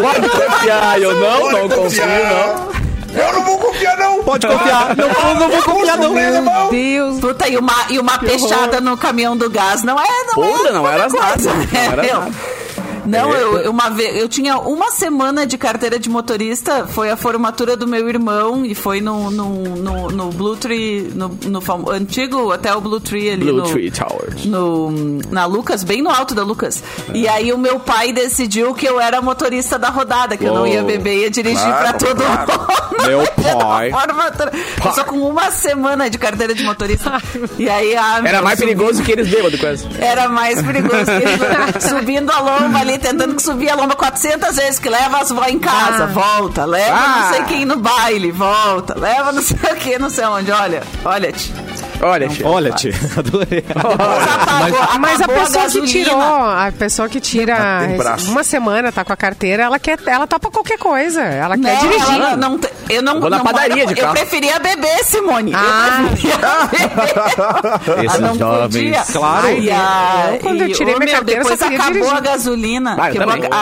Speaker 4: Pode confiar, eu não, não confio,
Speaker 5: confiar.
Speaker 4: não.
Speaker 5: Eu não vou confiar, não.
Speaker 1: Pode confiar. Não, eu não vou confiar, não.
Speaker 5: não.
Speaker 2: Deus.
Speaker 6: Puta, e uma, e uma peixada no caminhão do gás. Não é, não
Speaker 4: Porra,
Speaker 6: é.
Speaker 4: não era nada, não era
Speaker 6: meu?
Speaker 4: nada.
Speaker 6: Não, eu, eu uma vez, eu tinha uma semana de carteira de motorista, foi a formatura do meu irmão e foi no, no, no, no Blue Tree, no, no fam- antigo hotel Blue Tree ali
Speaker 4: Blue
Speaker 6: no,
Speaker 4: Tree Towers.
Speaker 6: no, na Lucas, bem no alto da Lucas. E aí o meu pai decidiu que eu era motorista da rodada, que eu não ia beber, ia dirigir
Speaker 5: Claro,
Speaker 6: pra todo
Speaker 5: claro.
Speaker 6: mundo.
Speaker 1: Meu [laughs] pai.
Speaker 6: formatura. Eu Só com uma semana de carteira de motorista. [laughs] E aí a
Speaker 4: Era mais
Speaker 6: subi-
Speaker 4: perigoso que eles bêbados, quase.
Speaker 6: era mais perigoso. que ele- [laughs] subindo a lomba ali, tentando que subir a lomba 400 vezes, que leva as vó em casa, volta, leva
Speaker 4: Ah.
Speaker 6: não sei quem no baile, volta, leva não sei o que, não sei onde. Olha, olha, te
Speaker 4: Olha, tia.
Speaker 1: Olha, tia, [laughs] adorei.
Speaker 6: apagou,
Speaker 2: Mas a pessoa que tirou, a pessoa que tira
Speaker 5: braço.
Speaker 2: uma semana, tá com a carteira, ela quer, ela topa qualquer coisa. Ela
Speaker 6: Não,
Speaker 2: quer dirigir.
Speaker 6: ela não, eu não,
Speaker 4: Vou na
Speaker 6: não-
Speaker 4: padaria de
Speaker 6: eu
Speaker 4: carro.
Speaker 6: preferia beber, Simone.
Speaker 2: Ah.
Speaker 6: Eu.
Speaker 4: Esses
Speaker 6: Eu não
Speaker 4: jovens.
Speaker 6: podia.
Speaker 1: Claro.
Speaker 6: A-
Speaker 2: Eu, quando eu tirei minha
Speaker 6: meu,
Speaker 2: carteira,
Speaker 6: depois acabou
Speaker 2: dirigir.
Speaker 6: a gasolina.
Speaker 4: Ah, eu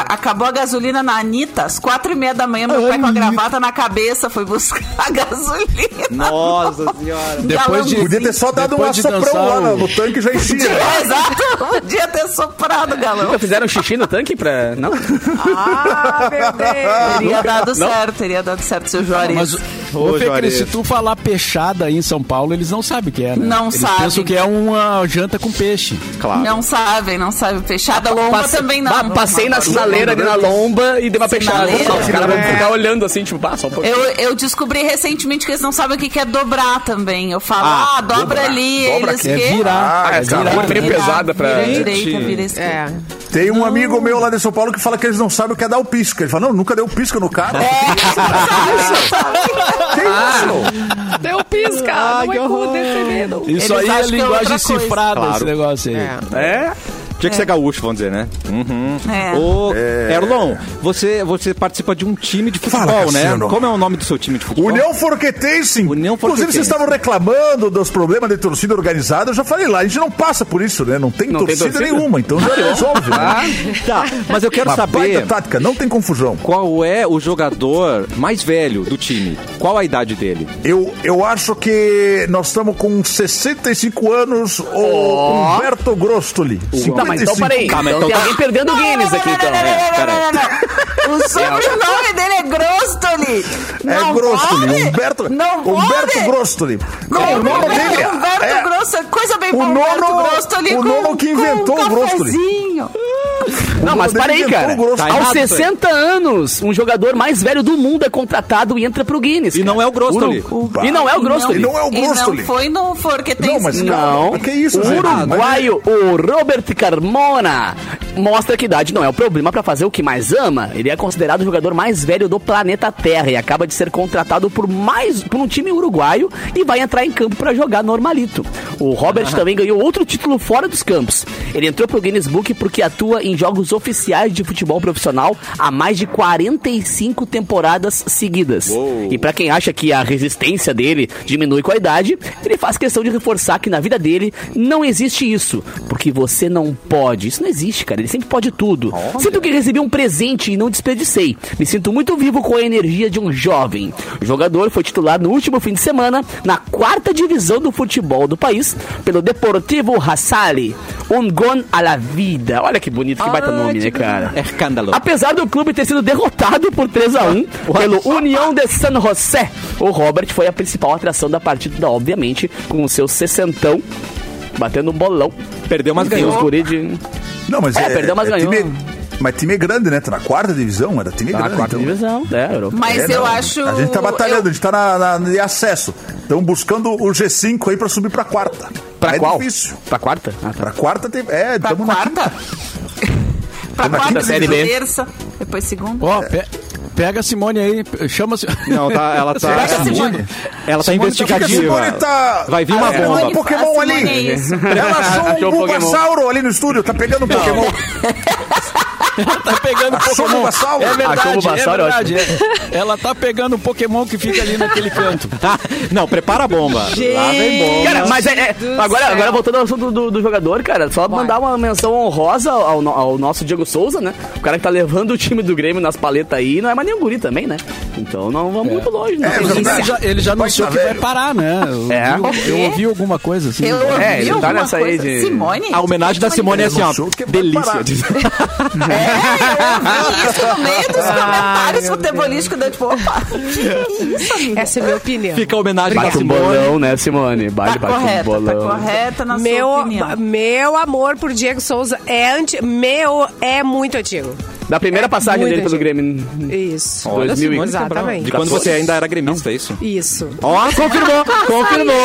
Speaker 6: acabou a gasolina na Anitta, às quatro e meia da manhã, meu pai com a gravata na cabeça foi buscar a gasolina.
Speaker 1: Nossa senhora.
Speaker 7: Depois de-
Speaker 5: ter só dado um assoprão
Speaker 7: dançar
Speaker 5: lá no,
Speaker 7: o-
Speaker 5: no tanque já enchia.
Speaker 6: É, [laughs] exato. Podia ter soprado, galão.
Speaker 4: Nunca fizeram xixi no tanque pra. Não? [laughs]
Speaker 2: Ah, meu Deus.
Speaker 6: Teria dado certo, teria dado certo, seu Juarez.
Speaker 7: Mas,
Speaker 1: Ô,
Speaker 7: ô, Fê
Speaker 1: Juarez.
Speaker 7: Cris, se tu falar peixada aí em São Paulo, eles não sabem o que é, né?
Speaker 6: Não
Speaker 7: eles
Speaker 6: sabem.
Speaker 7: pensam que é uma janta com peixe.
Speaker 1: Claro.
Speaker 6: Não sabem, não sabem. Fechada lomba
Speaker 4: Passe-
Speaker 6: também não.
Speaker 4: Passei na sinaleira ali na lomba e dei uma.
Speaker 6: Sinaleira.
Speaker 4: Os caras vão ficar olhando assim, tipo, passa um pouquinho.
Speaker 6: Eu, eu descobri recentemente que eles não sabem o que que é dobrar também. Eu falo,
Speaker 1: Ah,
Speaker 6: ah, dobra ali,
Speaker 5: Dobra
Speaker 6: eles
Speaker 5: aqui.
Speaker 7: É virar.
Speaker 5: Ah,
Speaker 7: é
Speaker 5: essa
Speaker 7: virar.
Speaker 4: Meio
Speaker 6: Vira-
Speaker 4: pesada pra.
Speaker 6: Vira direita, vira esquerda.
Speaker 2: É.
Speaker 5: Tem um amigo meu lá de São Paulo que fala que eles não sabem o que é dar o pisco. Ele fala, não, nunca deu pisco no cara. que isso?
Speaker 2: Deu pisca.
Speaker 1: Ai,
Speaker 2: não
Speaker 1: que
Speaker 2: é
Speaker 1: horror.
Speaker 2: cu desse medo.
Speaker 7: Isso
Speaker 6: Eles
Speaker 7: aí é
Speaker 6: é
Speaker 7: linguagem cifrada,
Speaker 1: Claro.
Speaker 7: esse negócio aí.
Speaker 4: É?
Speaker 1: Tinha que ser gaúcho, vamos dizer, né? Uhum.
Speaker 6: É.
Speaker 1: Ô, Erlon, você, você participa de um time de futebol,
Speaker 5: Fala,
Speaker 1: né?
Speaker 5: Cassiano.
Speaker 1: Como é o nome do seu time de futebol?
Speaker 5: União Forquetense.
Speaker 1: União
Speaker 5: Inclusive, vocês estavam reclamando dos problemas de torcida organizada. Eu já falei lá, a gente não passa por isso, né? Não tem,
Speaker 4: Não tem
Speaker 5: torcida,
Speaker 4: torcida?
Speaker 5: nenhuma, então já resolve, né?
Speaker 1: Tá, mas eu quero
Speaker 5: Uma
Speaker 1: saber
Speaker 5: baita tática, não tem confusão.
Speaker 1: qual é o jogador mais velho do time. Qual a idade dele?
Speaker 5: Eu, eu acho que nós estamos com 65 anos, o Humberto Grostoli.
Speaker 4: Tá, mas então
Speaker 5: 55.
Speaker 4: peraí.
Speaker 1: Tá, mas
Speaker 4: então
Speaker 1: então
Speaker 4: tem
Speaker 1: tá-
Speaker 4: alguém perdendo o Guinness aqui, então.
Speaker 1: É, peraí.
Speaker 6: O sobrenome dele é Grostoli.
Speaker 5: É
Speaker 6: Não
Speaker 5: Grostoli,
Speaker 6: pode?
Speaker 5: Humberto,
Speaker 6: Não
Speaker 5: Humberto
Speaker 6: pode?
Speaker 5: Grostoli.
Speaker 6: Não,
Speaker 5: Não, o nome dele
Speaker 6: Humberto
Speaker 5: é-
Speaker 6: Grostoli, coisa bem
Speaker 5: o
Speaker 6: boa, Humberto Grostoli
Speaker 5: o nono que inventou o
Speaker 6: um
Speaker 5: Grostoli.
Speaker 4: Não, mas para aí, cara.
Speaker 5: o grosso.
Speaker 1: Tá
Speaker 4: Aos
Speaker 1: errado isso aí.
Speaker 4: 60 anos, um jogador mais velho do mundo é contratado e entra pro Guinness.
Speaker 1: E
Speaker 4: cara.
Speaker 1: não é o Grostoli.
Speaker 4: Uru- E não é o Grostoli.
Speaker 5: E não é o
Speaker 6: E não foi no Forquetense.
Speaker 5: Não, mas
Speaker 4: Não,
Speaker 5: que isso,
Speaker 4: o uruguaio, o Robert Carmona, mostra que idade não é o problema pra fazer o que mais ama. Ele é considerado o jogador mais velho do planeta Terra e acaba de ser contratado por mais por um time uruguaio e vai entrar em campo pra jogar normalito. O Robert também ganhou outro título fora dos campos. Ele entrou pro Guinness Book porque atua em jogos oficiais de futebol profissional há mais de 45 temporadas seguidas. E pra quem acha que a resistência dele diminui com a idade, ele faz questão de reforçar que na vida dele não existe isso, porque você não pode. Isso não existe, cara. Ele sempre pode tudo. Sinto que recebi um presente e não desperdicei. Me sinto muito vivo com a energia de um jovem. O jogador foi titular no último fim de semana na quarta divisão do futebol do país pelo Deportivo Hassali. Um gol à la vida. Olha que bonito, que baita nome, né, cara?
Speaker 1: É escândalo.
Speaker 4: Apesar do clube ter sido derrotado por 3 a [laughs] 1 pelo União de San José, o Robert foi a principal atração da partida, obviamente, com o seu sessentão, batendo um bolão.
Speaker 1: Perdeu, mas
Speaker 4: Tem
Speaker 1: ganhou.
Speaker 4: os guri de...
Speaker 5: Não, mas
Speaker 4: É, perdeu, mas ganhou.
Speaker 5: Time, mas time é grande, né? Tá na quarta divisão, era time
Speaker 4: Na
Speaker 5: grande.
Speaker 4: quarta
Speaker 5: então.
Speaker 4: divisão, é, Europa.
Speaker 6: Mas
Speaker 5: É,
Speaker 6: eu
Speaker 5: não.
Speaker 6: acho...
Speaker 5: A gente tá batalhando,
Speaker 6: eu-
Speaker 5: a gente tá na, na, de acesso. Estamos buscando o G5 aí pra subir pra quarta.
Speaker 4: Pra
Speaker 5: é
Speaker 4: qual?
Speaker 5: difícil.
Speaker 4: Pra quarta? Ah, tá.
Speaker 5: Pra quarta tem. É,
Speaker 6: Pra
Speaker 5: estamos na
Speaker 6: quarta? [laughs] pra
Speaker 5: na
Speaker 6: quarta,
Speaker 4: série B.
Speaker 6: terça, depois segunda.
Speaker 7: Ó, pe- pega a Simone aí, chama -se...
Speaker 1: Não, tá, ela [laughs] tá.
Speaker 6: Pega a Simone.
Speaker 1: Ela tá
Speaker 7: Simone tá-
Speaker 1: investigativa.
Speaker 5: Simone tá.
Speaker 1: Vai vir uma
Speaker 5: Ah, é,
Speaker 1: bomba.
Speaker 5: Um Pokémon ali.
Speaker 6: é.
Speaker 5: Ela achou um. Bulbasauro ali no estúdio, tá pegando um Pokémon. [laughs]
Speaker 7: tá pegando Pokémon. É verdade,
Speaker 4: Bulbasauro,
Speaker 7: é verdade. é. Ela tá pegando o Pokémon que fica ali naquele canto. [laughs]
Speaker 1: Tá? Não, prepara a bomba. Lá vem bomba.
Speaker 4: Cara, mas é, é- agora,
Speaker 2: céu.
Speaker 4: agora voltando ao assunto do, do jogador, cara, só mandar uma menção honrosa ao, ao nosso Diego Souza, né? O cara que tá levando o time do Grêmio nas paletas aí, não é mais nenhum guri também, né? Então não vamos muito longe, né?
Speaker 5: É verdade.
Speaker 4: gente-
Speaker 7: Ele já, ele já anunciou que vai parar, né? Eu,
Speaker 4: É.
Speaker 7: vi- eu ouvi alguma coisa assim.
Speaker 6: Eu ouvi
Speaker 4: É, ele tá nessa aí de-
Speaker 6: Simone?
Speaker 1: A homenagem da Simone é assim, ó.
Speaker 5: Vai
Speaker 1: Delícia.
Speaker 5: parar. [laughs] [laughs]
Speaker 6: É, isso no meio dos comentários futebolísticos da tipo, opa, que isso, amiga?
Speaker 2: Essa é a minha opinião.
Speaker 1: Fica a homenagem da
Speaker 4: Bate um
Speaker 1: Simone.
Speaker 4: bolão, né, Simone?
Speaker 6: Tá
Speaker 4: Bate, bate um
Speaker 6: correta, tá
Speaker 4: bolão.
Speaker 6: correta na
Speaker 2: Meu,
Speaker 6: sua opinião.
Speaker 2: meu amor por Diego Souza é anti, meu é muito antigo.
Speaker 4: Da primeira
Speaker 2: É
Speaker 4: passagem dele pelo. Grêmio.
Speaker 2: Isso.
Speaker 1: Olha,
Speaker 4: 2000
Speaker 1: Simone Cabral.
Speaker 2: Exatamente.
Speaker 1: De quando você ainda era gremista, é isso?
Speaker 2: Isso.
Speaker 1: Ó, confirmou, [laughs] confirmou.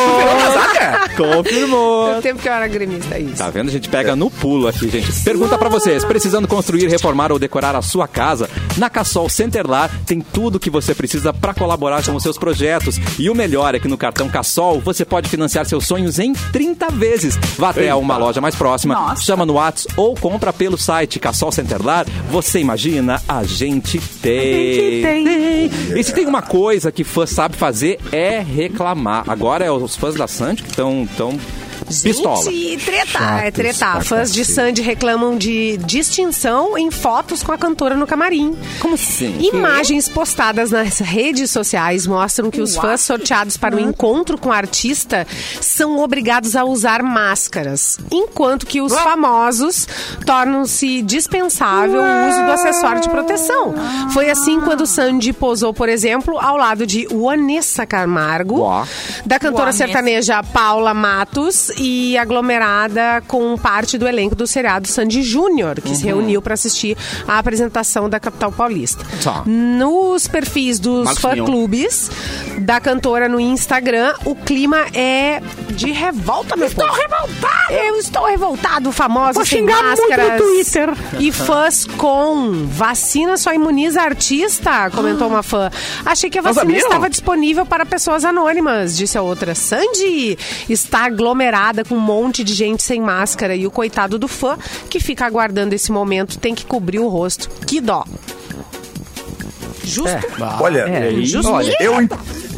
Speaker 1: Confirmou.
Speaker 2: O tempo que eu era gremista, é isso.
Speaker 1: Tá vendo? A gente pega no pulo aqui, gente. Pergunta pra vocês: precisando construir, reformar ou decorar a sua casa? Na Cassol Centerlar tem tudo que você precisa pra colaborar com os seus projetos. E o melhor é que no cartão Cassol você pode financiar seus sonhos em 30 vezes. Vá até uma loja mais próxima,
Speaker 6: Nossa.
Speaker 1: chama no Whats ou compra pelo site Cassol Centerlar. Você imagina, a gente tem. tem. E se tem uma coisa que fã sabe fazer é reclamar. Agora é os fãs da Sandy que estão tão Pistola.
Speaker 2: Gente, treta, é
Speaker 1: Chatos
Speaker 2: treta.
Speaker 1: pra
Speaker 2: Fãs de. Sandy reclamam de distinção em fotos com a cantora no camarim.
Speaker 1: Como assim?
Speaker 2: Imagens postadas nas redes sociais mostram que os fãs sorteados para o encontro com a artista são obrigados a usar máscaras, enquanto que os famosos tornam-se dispensável o uso do acessório de proteção. Foi assim quando Sandy posou, por exemplo, ao lado de Vanessa Camargo, da cantora sertaneja Paula Matos e aglomerada com parte do elenco do seriado Sandy Júnior, que se reuniu para assistir à apresentação da capital paulista.
Speaker 1: Tá.
Speaker 2: Nos perfis dos fã-clubes da cantora no Instagram, o clima é de revolta, meu Estou revoltado! Eu estou revoltado, famosa sem máscaras.
Speaker 9: Twitter.
Speaker 2: E fãs com vacina só imuniza artista, comentou uma fã. Achei que a vacina estava disponível para pessoas anônimas, disse a outra. Sandy está aglomerada com um monte de gente sem máscara e o coitado do fã que fica aguardando esse momento tem que cobrir o rosto. Que dó. Justo?
Speaker 5: Olha,
Speaker 4: É,
Speaker 2: Justo.
Speaker 4: olha,
Speaker 5: eu,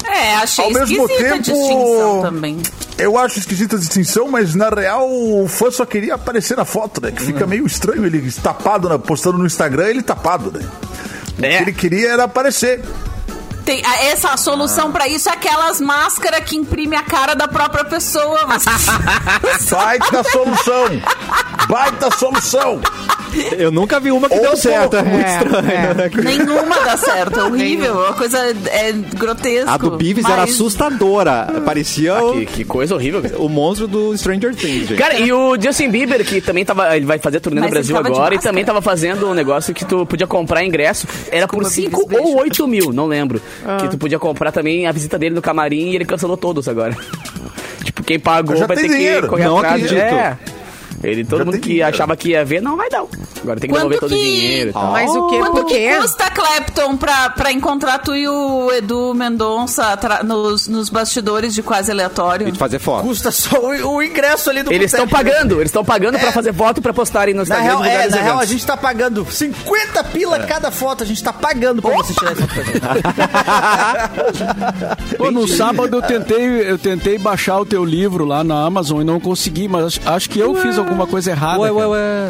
Speaker 6: É, achei
Speaker 5: Ao mesmo
Speaker 6: esquisita a
Speaker 5: tempo-
Speaker 6: distinção também.
Speaker 5: eu acho esquisita a distinção, mas na real o fã só queria aparecer na foto, né? Que fica meio estranho ele tapado, né? postando no Instagram, ele tapado, né? O
Speaker 4: É.
Speaker 5: que ele queria era aparecer.
Speaker 6: Tem, a- essa a solução pra isso é aquelas máscaras que imprime a cara da própria pessoa. [laughs] Você-
Speaker 5: Baita solução! [laughs] Baita solução!
Speaker 1: Eu nunca vi uma que
Speaker 5: Ou
Speaker 1: deu certo. É muito
Speaker 2: É,
Speaker 1: estranho.
Speaker 2: é.
Speaker 1: né?
Speaker 6: Nenhuma dá certo, é horrível. A coisa é grotesca.
Speaker 1: A do Beavis era assustadora. Parecia o,
Speaker 4: que, que coisa horrível. cara.
Speaker 1: o monstro do Stranger Things, gente.
Speaker 4: Cara, e o Justin Bieber, que também tava. Ele vai fazer turnê no
Speaker 6: Mas ele
Speaker 4: Brasil agora e também tava fazendo um negócio que tu podia comprar ingresso. Era por
Speaker 6: Desculpa,
Speaker 4: 5
Speaker 6: Bieber, beijo.
Speaker 4: ou 8 mil, não lembro. Que tu podia comprar também a visita dele no camarim e ele cancelou todos agora. [laughs] tipo, quem pagou vai ter
Speaker 5: dinheiro.
Speaker 4: que correr
Speaker 1: Não
Speaker 4: atrás.
Speaker 1: acredito.
Speaker 4: É. Ele, todo
Speaker 5: Já
Speaker 4: mundo que
Speaker 5: dinheiro.
Speaker 4: achava que ia ver, não vai dar. Agora tem que
Speaker 6: Quanto
Speaker 4: devolver todo o
Speaker 6: que-
Speaker 4: dinheiro e tal.
Speaker 2: Mas o que?
Speaker 6: Quanto
Speaker 2: Por
Speaker 6: que
Speaker 2: quê?
Speaker 6: custa, Clapton, pra, pra encontrar tu e o Edu Mendonça nos, nos bastidores de quase aleatório?
Speaker 1: E de fazer foto.
Speaker 3: Custa só o, o ingresso ali do
Speaker 4: Eles estão pagando, eles estão pagando pra fazer foto pra postarem no
Speaker 3: Na
Speaker 4: Instagram.
Speaker 3: real,
Speaker 4: divulgar
Speaker 3: é,
Speaker 4: nos
Speaker 3: na real, a gente tá pagando 50 pila cada foto. A gente tá pagando pra você tirar essa foto. [laughs]
Speaker 7: Pô, no sábado eu tentei, eu tentei baixar o teu livro lá na Amazon e não consegui, mas acho, acho que eu fiz alguma coisa errada.
Speaker 1: Ué, ué, ué.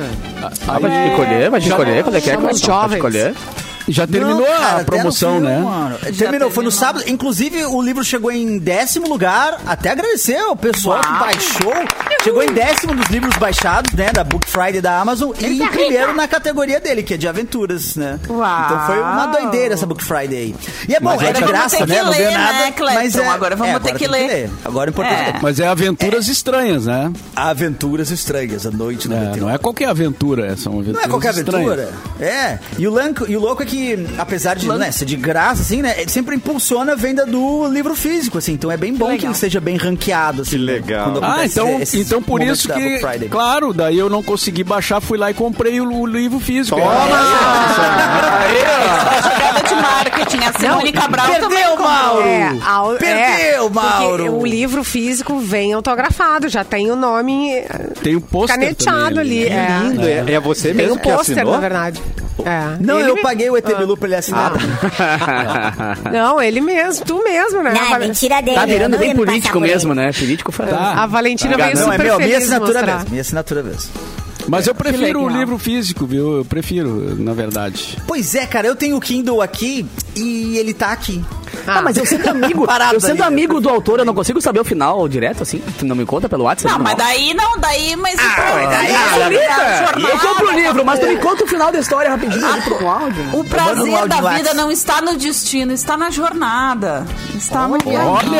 Speaker 4: Ah, vai te escolher, vai te escolher. Quando é que é?
Speaker 2: Somos?
Speaker 4: Vai te
Speaker 2: jovens.
Speaker 4: escolher.
Speaker 7: Já terminou
Speaker 3: Não,
Speaker 7: a
Speaker 3: cara,
Speaker 7: promoção,
Speaker 3: até no
Speaker 7: né?
Speaker 3: mano. Terminou, foi no
Speaker 6: terminou.
Speaker 3: sábado. Inclusive, o livro chegou em décimo lugar. Até agradecer ao pessoal que
Speaker 6: Uau.
Speaker 3: baixou. Chegou em décimo dos livros baixados, né? Da Book Friday da Amazon. E em primeiro na categoria dele, que é de aventuras, né?
Speaker 6: Uau.
Speaker 3: Então foi uma doideira essa Book Friday aí. E é bom,
Speaker 1: Mas
Speaker 3: é
Speaker 1: agora
Speaker 3: de graça,
Speaker 6: que
Speaker 3: né? Não ganha
Speaker 6: ler,
Speaker 3: nada.
Speaker 6: né, Cleiton?
Speaker 3: mas é,
Speaker 6: Agora vamos
Speaker 3: é,
Speaker 6: ter que
Speaker 3: tem
Speaker 6: ler.
Speaker 3: Agora é importante.
Speaker 6: É.
Speaker 3: ler.
Speaker 7: Mas é aventuras estranhas, né?
Speaker 3: Aventuras estranhas, a noite no
Speaker 7: É,
Speaker 3: meteoro.
Speaker 7: não é qualquer aventura, são aventuras
Speaker 3: Não é qualquer
Speaker 7: estranhas.
Speaker 3: aventura. É. E o, lanco, e o louco é que, apesar de né, ser de graça, assim, né? Sempre impulsiona a venda do livro físico, assim. Então é bem bom que, ele esteja bem ranqueado, assim.
Speaker 1: Que
Speaker 3: né,
Speaker 1: legal.
Speaker 3: quando
Speaker 7: Ah, então, então por isso que, claro, daí eu não consegui baixar, fui lá e comprei o, o livro físico.
Speaker 1: Toma!
Speaker 6: Jogada de marketing. A Simone Cabral também
Speaker 3: Perdeu,
Speaker 6: comprou.
Speaker 3: Mauro!
Speaker 2: É, ao-
Speaker 3: Perdeu,
Speaker 2: é, porque
Speaker 3: Mauro!
Speaker 2: O livro físico vem autografado, já tem o nome
Speaker 7: Tem o pôster
Speaker 2: caneteado
Speaker 7: também
Speaker 2: ali. é.
Speaker 1: Lindo. É, é você
Speaker 2: Tem
Speaker 1: mesmo
Speaker 2: um
Speaker 1: que
Speaker 2: pôster,
Speaker 1: assinou?
Speaker 2: na verdade. É.
Speaker 3: Não,
Speaker 2: Ele
Speaker 3: eu
Speaker 2: me-
Speaker 3: paguei o ET Bilu pra ele assinar.
Speaker 2: Não, ele mesmo, tu mesmo, né?
Speaker 8: Não,
Speaker 2: A
Speaker 8: é
Speaker 2: Val-
Speaker 8: mentira dele.
Speaker 4: Tá virando bem político mesmo, né? Político faz.
Speaker 2: A Valentina veio
Speaker 3: Não, é
Speaker 2: super
Speaker 3: meu, minha
Speaker 2: feliz
Speaker 3: assinatura
Speaker 2: mostrar.
Speaker 3: mesmo. Minha assinatura mesmo.
Speaker 7: Mas eu prefiro o livro físico, viu? Eu prefiro, na verdade.
Speaker 3: Pois é, cara, eu tenho o Kindle aqui e ele tá aqui.
Speaker 4: Ah, mas eu sendo [laughs] amigo, eu sendo amigo do autor, eu não consigo saber o final direto, assim? Tu não me conta pelo WhatsApp?
Speaker 6: Não, mas daí não, daí, mas. Ah,
Speaker 3: daí
Speaker 4: Eu compro o livro, mas tu me conta o final da história rapidinho ali pro áudio.
Speaker 6: O prazer
Speaker 3: áudio
Speaker 6: da
Speaker 3: no
Speaker 6: vida
Speaker 3: WhatsApp.
Speaker 6: não está no destino, está na jornada. Está no viagem.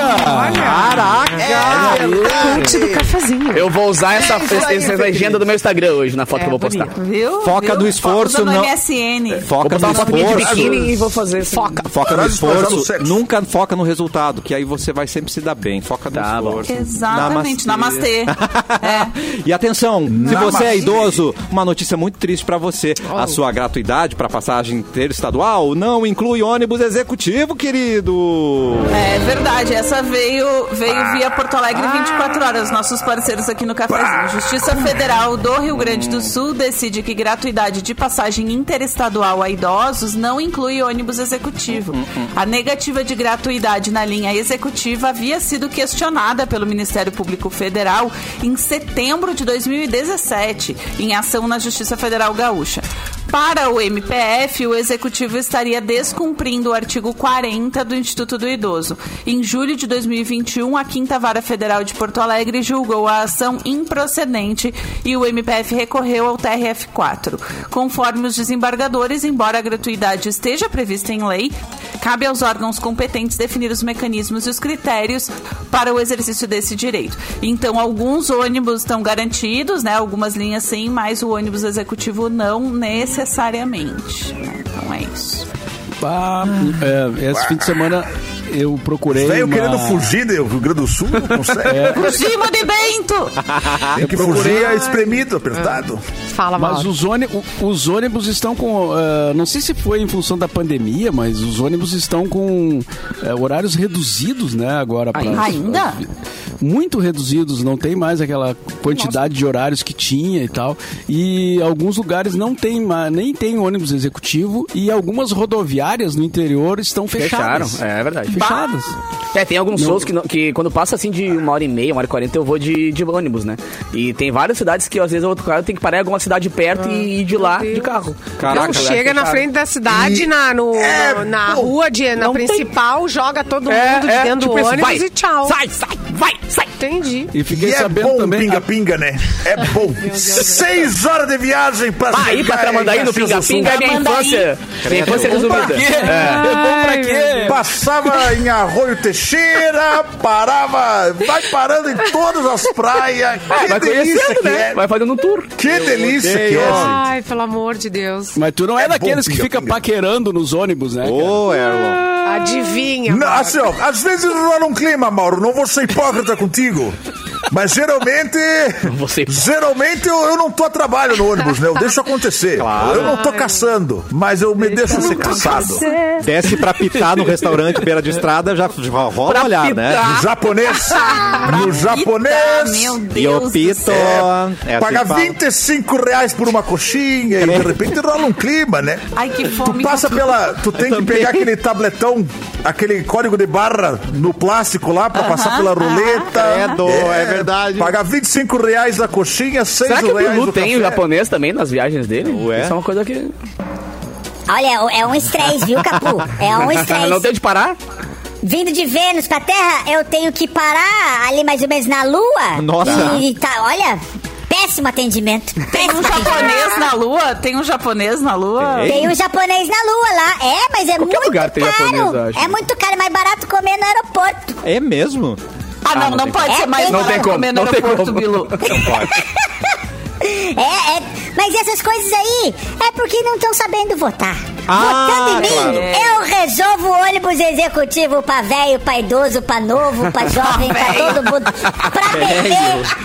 Speaker 3: É,
Speaker 2: Coach do cafezinho.
Speaker 4: Eu vou usar essa,
Speaker 3: É
Speaker 4: essa legenda do meu Instagram hoje, na foto
Speaker 2: É,
Speaker 4: que eu vou postar.
Speaker 6: Viu?
Speaker 1: Foca
Speaker 6: Viu?
Speaker 1: no esforço,
Speaker 6: Usa no
Speaker 1: não-
Speaker 6: MSN.
Speaker 4: Vou
Speaker 1: Foca
Speaker 4: botar
Speaker 1: no
Speaker 4: uma foto de
Speaker 1: esforço.
Speaker 4: biquíni e vou fazer.
Speaker 1: Foca, foca no
Speaker 5: no
Speaker 1: esforço. Nunca foca no resultado, que aí você vai sempre se dar bem. Foca no
Speaker 4: Tá bom.
Speaker 1: esforço.
Speaker 6: Exatamente, namastê. [laughs] É.
Speaker 1: E atenção, se você é
Speaker 5: Namastê.
Speaker 1: idoso, uma notícia muito triste pra você. A sua gratuidade pra passagem interestadual não inclui ônibus executivo, querido.
Speaker 6: É verdade, essa veio, veio via Porto Alegre 24 horas, nossos parceiros aqui no Cafézinho. Justiça Federal do Rio Grande do Sul decide que gratuidade de passagem interestadual a idosos não inclui ônibus executivo. A tentativa de gratuidade na linha executiva havia sido questionada pelo Ministério Público Federal em setembro de 2017, em ação na Justiça Federal Gaúcha. Para o MPF, o executivo estaria descumprindo o artigo 40 do Instituto do Idoso. Em julho de 2021, a Quinta Vara Federal de Porto Alegre julgou a ação improcedente e o MPF recorreu ao TRF4. Conforme os desembargadores, embora a gratuidade esteja prevista em lei, cabe aos órgãos competentes definir os mecanismos e os critérios para o exercício desse direito. Então, alguns ônibus estão garantidos, né? Algumas linhas sim, mas o ônibus executivo não necessariamente. né? Então é isso.
Speaker 7: Ah, é, esse fim de semana eu procurei.
Speaker 5: Veio
Speaker 7: uma-
Speaker 5: querendo fugir do Rio Grande do Sul, não [laughs] consegue.
Speaker 6: Fugimos de Bento!
Speaker 5: Tem que fugir é espremido, apertado.
Speaker 2: Fala,
Speaker 7: Mas
Speaker 2: Mauro.
Speaker 7: os, ôni- o- os ônibus estão com. ah, não sei se foi em função da pandemia, mas os ônibus estão com eh, horários reduzidos, né? Agora. pra-
Speaker 6: Ainda?
Speaker 7: Muito reduzidos, não tem mais aquela quantidade de horários que tinha e tal. E alguns lugares não tem nem tem ônibus executivo e algumas rodoviárias no interior estão
Speaker 4: Fecharam,
Speaker 7: fechadas.
Speaker 4: é verdade.
Speaker 7: Fechadas.
Speaker 4: É, tem alguns shows que, que quando passa assim de uma hora e meia, uma hora e quarenta, eu vou de, de ônibus, né? E tem várias cidades que às vezes eu cara, tem que parar em alguma cidade perto e ir de lá de carro.
Speaker 1: Caraca,
Speaker 2: Não, chega na
Speaker 4: fecharam.
Speaker 2: frente da cidade,
Speaker 5: E-
Speaker 2: na, no,
Speaker 5: É,
Speaker 2: na
Speaker 5: pô,
Speaker 2: rua, de, na
Speaker 4: não tem-
Speaker 2: principal, joga todo mundo
Speaker 4: É,
Speaker 2: de
Speaker 4: é,
Speaker 2: dentro
Speaker 4: tipo
Speaker 2: do
Speaker 4: isso,
Speaker 2: ônibus
Speaker 4: vai,
Speaker 2: e tchau.
Speaker 4: Sai, sai, vai, sai.
Speaker 2: Entendi.
Speaker 7: E fiquei
Speaker 5: E é
Speaker 7: sabendo
Speaker 5: bom
Speaker 7: também.
Speaker 5: pinga-pinga, né? É bom. Seis horas de viagem pra
Speaker 4: Ah, ir pra Tramandaí no Pinga-Pinga é minha infância. Minha infância resumida.
Speaker 7: quê?
Speaker 4: É.
Speaker 7: É bom pra quê?
Speaker 5: Passava em Arroio Teixeira, parava, vai parando em todas as praias. Que
Speaker 4: Vai
Speaker 5: delícia que
Speaker 4: né?
Speaker 5: é.
Speaker 4: Vai fazendo um tour.
Speaker 5: Que delícia que é.
Speaker 2: Ai, pelo amor de Deus.
Speaker 7: Mas tu não é,
Speaker 5: É bom
Speaker 7: daqueles que fica paquerando nos ônibus, né?
Speaker 1: Ô, Erlon.
Speaker 2: Adivinha.
Speaker 5: Não, assim, ó, às vezes rola um clima, Mauro, não vou ser hipócrita contigo. Mas geralmente. [laughs]
Speaker 4: Você.
Speaker 5: Geralmente eu, eu não tô a trabalho no ônibus, né? Eu deixo acontecer. Eu não tô caçando, mas eu me deixo ser caçado.
Speaker 1: Desce pra pitar no restaurante beira de estrada, já, rola um olhar, né?
Speaker 5: No japonês. [laughs] No japonês.
Speaker 6: Meu
Speaker 1: E
Speaker 6: Deus do
Speaker 1: pito. é assim
Speaker 5: Paga
Speaker 1: que fala.
Speaker 5: 25 reais por uma coxinha e de repente rola um clima, né?
Speaker 6: Ai, que
Speaker 5: Tu
Speaker 6: fome.
Speaker 5: passa pela. Tu tem que
Speaker 1: também.
Speaker 5: pegar aquele tabletão, aquele código de barra no plástico lá pra passar pela roleta.
Speaker 1: Credo, é verdade.
Speaker 5: Pagar 25 reais a coxinha, 6
Speaker 4: Será que o
Speaker 5: reais o
Speaker 4: tem o
Speaker 5: café.
Speaker 4: japonês também nas viagens dele?
Speaker 1: Ué?
Speaker 4: Isso é uma coisa que.
Speaker 8: Olha, é um estresse, viu, Capu? É um [laughs]
Speaker 4: não
Speaker 8: estresse.
Speaker 4: tem de parar?
Speaker 8: Vindo de Vênus pra Terra, eu tenho que parar ali mais ou menos na Lua.
Speaker 1: Nossa.
Speaker 8: E tá, olha, péssimo atendimento.
Speaker 6: Tem um
Speaker 8: Péssimo atendimento.
Speaker 6: japonês na lua? Tem um japonês na lua?
Speaker 8: Tem um japonês na Lua lá. É, mas é
Speaker 4: Qualquer
Speaker 8: muito
Speaker 4: lugar tem
Speaker 8: caro.
Speaker 4: japonês, eu acho.
Speaker 8: É muito caro, é mais barato comer no aeroporto.
Speaker 1: É mesmo?
Speaker 6: Ah, não, não, pode ser mais
Speaker 8: não
Speaker 4: tem como, não tem como.
Speaker 6: Bilu. [laughs]
Speaker 8: É, é, mas essas coisas aí é porque não estão sabendo votar.
Speaker 1: Ah,
Speaker 8: Votando em mim,
Speaker 1: claro.
Speaker 8: eu resolvo o ônibus executivo pra velho, pra idoso, pra novo, pra [laughs] jovem, pra todo mundo. Pra bebê,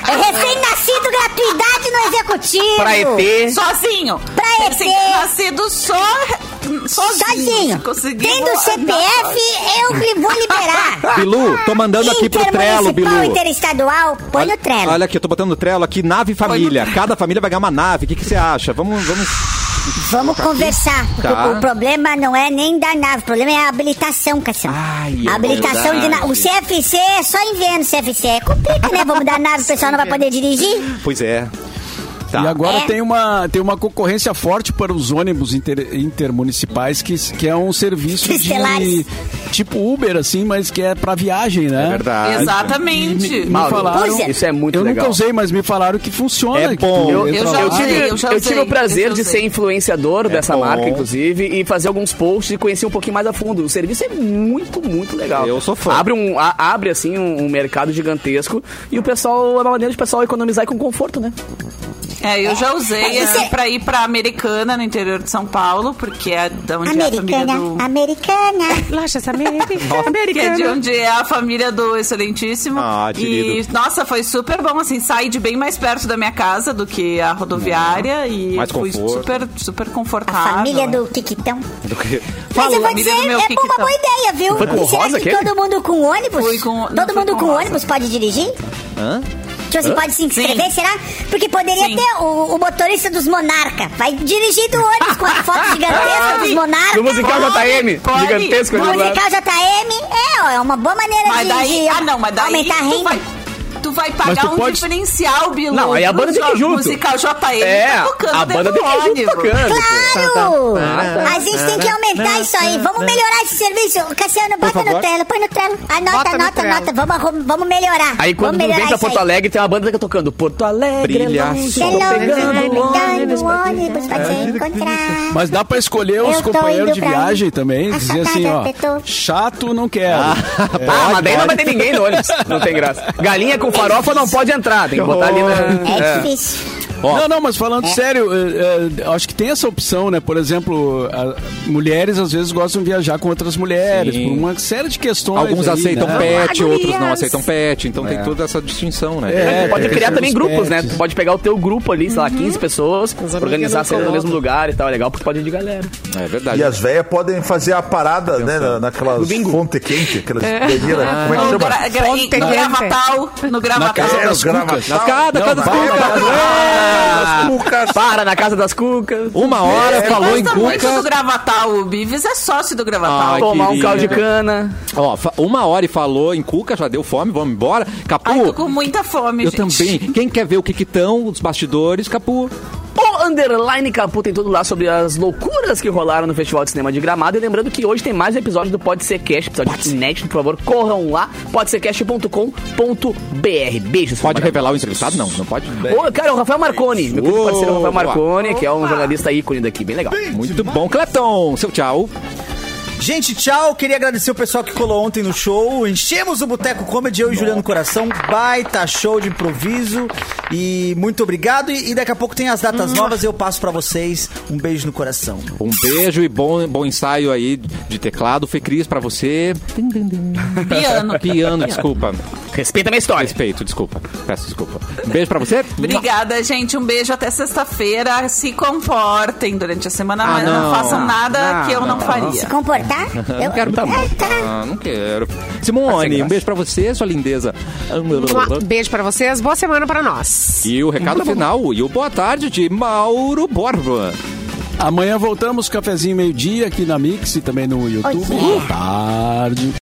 Speaker 8: recém-nascido, gratuidade no executivo.
Speaker 4: Pra ET.
Speaker 6: Sozinho.
Speaker 8: Pra ET.
Speaker 6: que ser nascido só... Sozinho.
Speaker 8: Sozinho. Tendo CPF, eu vou liberar. [laughs]
Speaker 1: Bilu, tô mandando aqui pro Trello, Bilu.
Speaker 8: interestadual, põe no Trello.
Speaker 1: Olha aqui, eu tô botando no Trello aqui, nave família. Cada família vai ganhar uma nave. O que, que você acha? Vamos, vamos.
Speaker 8: Vamos conversar. porque
Speaker 1: Tá.
Speaker 8: O, o problema não é nem da nave, o problema é a habilitação, Cassiano.
Speaker 1: Ai, é
Speaker 8: a habilitação de nave. O CFC é só em Vênus, CFC. É complica, né? Vamos dar nave, o pessoal não vai poder dirigir.
Speaker 1: Pois é. Tá.
Speaker 7: E agora
Speaker 8: É.
Speaker 7: tem, uma, tem uma concorrência forte para os ônibus inter- intermunicipais, que, que é um serviço de tipo Uber, assim, mas que é para viagem, né?
Speaker 1: É verdade.
Speaker 6: Exatamente.
Speaker 7: Me, me
Speaker 4: Mauro,
Speaker 7: falaram.
Speaker 8: É.
Speaker 4: Isso é muito
Speaker 7: eu
Speaker 4: legal.
Speaker 7: nunca usei, mas me falaram que funciona.
Speaker 1: É
Speaker 7: que
Speaker 1: bom. Eu-
Speaker 6: eu já.
Speaker 4: Eu
Speaker 6: usei.
Speaker 4: tive,
Speaker 6: eu já
Speaker 4: eu tive o prazer
Speaker 6: eu
Speaker 4: de ser influenciador dessa
Speaker 1: bom.
Speaker 4: marca, inclusive, e fazer alguns posts e conhecer um pouquinho mais a fundo. O serviço é muito, muito legal.
Speaker 1: Eu sou fã.
Speaker 4: Abre, um, a- abre assim, um, um mercado gigantesco e o pessoal, é uma maneira de o pessoal economizar e com conforto, né?
Speaker 6: É, eu já usei
Speaker 8: Mas você-
Speaker 6: é, pra ir pra Americana, no interior de São Paulo, porque é da onde é a família
Speaker 8: Americana,
Speaker 6: do...
Speaker 8: americana.
Speaker 2: Laxa essa América. [laughs]
Speaker 6: Que é de onde é a família do Excelentíssimo.
Speaker 1: Ah,
Speaker 6: e,
Speaker 1: querido.
Speaker 6: nossa, foi super bom, assim, saí de bem mais perto da minha casa do que a rodoviária e
Speaker 1: Mais
Speaker 6: fui
Speaker 1: conforto.
Speaker 6: super, super
Speaker 8: A
Speaker 6: confortável.
Speaker 8: família do Quiquitão.
Speaker 1: Do que-
Speaker 8: Mas eu vou dizer, é uma
Speaker 6: Kikitão.
Speaker 8: boa ideia, viu?
Speaker 4: Foi com o
Speaker 8: E será
Speaker 4: Rosa
Speaker 8: que
Speaker 4: aquele?
Speaker 8: todo mundo com ônibus?
Speaker 6: Fui com- não
Speaker 8: todo
Speaker 6: foi
Speaker 8: mundo
Speaker 6: com
Speaker 8: com ônibus pode dirigir?
Speaker 1: Hã?
Speaker 8: Tipo assim, pode se inscrever, será? Porque poderia
Speaker 6: Sim.
Speaker 8: ter o, o motorista dos Monarca. Vai dirigindo o ônibus com a [laughs] foto gigantesca dos
Speaker 6: Sim.
Speaker 8: Monarca.
Speaker 4: No musical JM,
Speaker 6: pode.
Speaker 4: gigantesco. Do
Speaker 8: musical JM, é, ó, é uma boa maneira
Speaker 6: Mas
Speaker 8: de,
Speaker 6: daí,
Speaker 8: de
Speaker 6: ah não, mas daí
Speaker 8: aumentar a renda.
Speaker 6: vai, tu vai pagar
Speaker 7: tu
Speaker 6: um
Speaker 7: pode-
Speaker 6: diferencial, Bilu.
Speaker 4: Não, aí a banda tem que ir junto.
Speaker 6: musical JM
Speaker 4: É,
Speaker 6: tá tocando
Speaker 4: a banda
Speaker 6: dentro
Speaker 4: tem
Speaker 6: do
Speaker 4: que ir junto
Speaker 6: ônibus.
Speaker 4: tocando.
Speaker 8: Claro! A gente tem que aumentar isso aí. Vamos melhorar esse serviço. Cassiano, bota no trelo, põe no trelo. Anota,
Speaker 2: Bota
Speaker 8: anota, anota. Vamos, vamos melhorar.
Speaker 4: Aí quando
Speaker 8: vamos
Speaker 4: vem pra Porto. Alegre, tem uma banda que tá tocando Porto Alegre.
Speaker 1: Brilha
Speaker 4: pegando ônibus.
Speaker 8: pra te encontrar.
Speaker 7: Mas dá pra escolher os companheiros de viagem também. Dizer assim, ó. Chato, não quero.
Speaker 4: Ah, mas daí não vai ter ninguém no ônibus. Não tem graça. Galinha com farofa não pode entrar. Tem que botar ali na.
Speaker 8: É difícil.
Speaker 7: Não, não, mas
Speaker 8: É.
Speaker 7: falando sério, é, é, acho que tem essa opção, né? Por exemplo, a- mulheres às vezes gostam de viajar com outras mulheres,
Speaker 1: Sim.
Speaker 7: por uma série de questões.
Speaker 1: Alguns
Speaker 7: aí,
Speaker 1: aceitam
Speaker 7: né?
Speaker 1: pet,
Speaker 2: Ah,
Speaker 1: outros não aceitam pet. Então tem toda essa distinção, né?
Speaker 7: É,
Speaker 4: Tu pode
Speaker 7: é,
Speaker 4: criar também grupos, né?
Speaker 7: pets.
Speaker 4: Tu pode pegar o teu grupo ali, sei lá, 15 pessoas, organizar a cena no mesmo lugar e tal. É legal porque pode ir de galera.
Speaker 1: É verdade.
Speaker 5: E as velhas podem fazer a parada, né, na- naquelas fonte quente, aquelas bandeiras. Como é que
Speaker 6: No,
Speaker 5: chama?
Speaker 6: gra, gra,
Speaker 2: Fonte
Speaker 6: no gravatal, no gravatal.
Speaker 7: casa
Speaker 5: É,
Speaker 7: das
Speaker 5: os gravatas.
Speaker 7: cucas.
Speaker 1: Nas casas, Casa das cucas.
Speaker 5: As cucas.
Speaker 4: Para na casa das cucas.
Speaker 1: Uma hora falou em
Speaker 6: Gosta muito do
Speaker 1: cuca.
Speaker 6: gravatal. O Bives é sócio do gravatal.
Speaker 1: Ai,
Speaker 4: Tomar um caldo de cana.
Speaker 1: Ó, uma hora e falou em cuca, já deu fome, vamos embora. Capu,
Speaker 6: Ai, tô com muita fome,
Speaker 1: eu
Speaker 6: gente.
Speaker 1: também. Quem quer ver o que que estão, os bastidores, Capu.
Speaker 4: O Underline Capu tem tudo lá sobre as loucuras que rolaram no Festival de Cinema de Gramado. E lembrando que hoje tem mais um episódio do Pode Ser Cast, episódio inédito, por favor, corram lá, podsercast.com.br. Beijos.
Speaker 1: Pode revelar o entrevistado? Não, não pode.
Speaker 4: Ô, cara, o Rafael Marconi, meu querido parceiro Rafael. Marconi, que é um jornalista ícone daqui, bem legal.
Speaker 1: Muito bom. Clepton, seu tchau.
Speaker 3: Gente, tchau. Queria agradecer o pessoal que colou ontem no show. Enchemos o Boteco Comedy, eu e Juliano Coração. Baita show de improviso. E muito obrigado. E, e daqui a pouco tem as datas novas e eu passo pra vocês. Um beijo no coração.
Speaker 1: Um beijo e bom, bom ensaio aí de teclado. Fê Cris pra você.
Speaker 6: Piano. [laughs]
Speaker 1: Piano, desculpa.
Speaker 4: Respeita a minha história.
Speaker 1: Respeito, desculpa. Peço desculpa. Um beijo pra você.
Speaker 6: Obrigada, gente. Um beijo até sexta-feira. Se comportem durante a semana,
Speaker 1: Ah,
Speaker 6: mas não,
Speaker 1: não.
Speaker 6: façam nada
Speaker 4: Não,
Speaker 6: que eu não,
Speaker 4: não.
Speaker 6: faria.
Speaker 8: Se comportar? Eu,
Speaker 1: Não quero tá
Speaker 8: É, tá.
Speaker 1: Ah, não quero. Simone, um beijo pra você, sua lindeza.
Speaker 2: Um beijo pra vocês, boa semana pra nós.
Speaker 1: E o recado final e o boa tarde de Mauro Borba.
Speaker 7: Amanhã voltamos, cafezinho meio-dia aqui na Mix e também no YouTube. Boa tarde.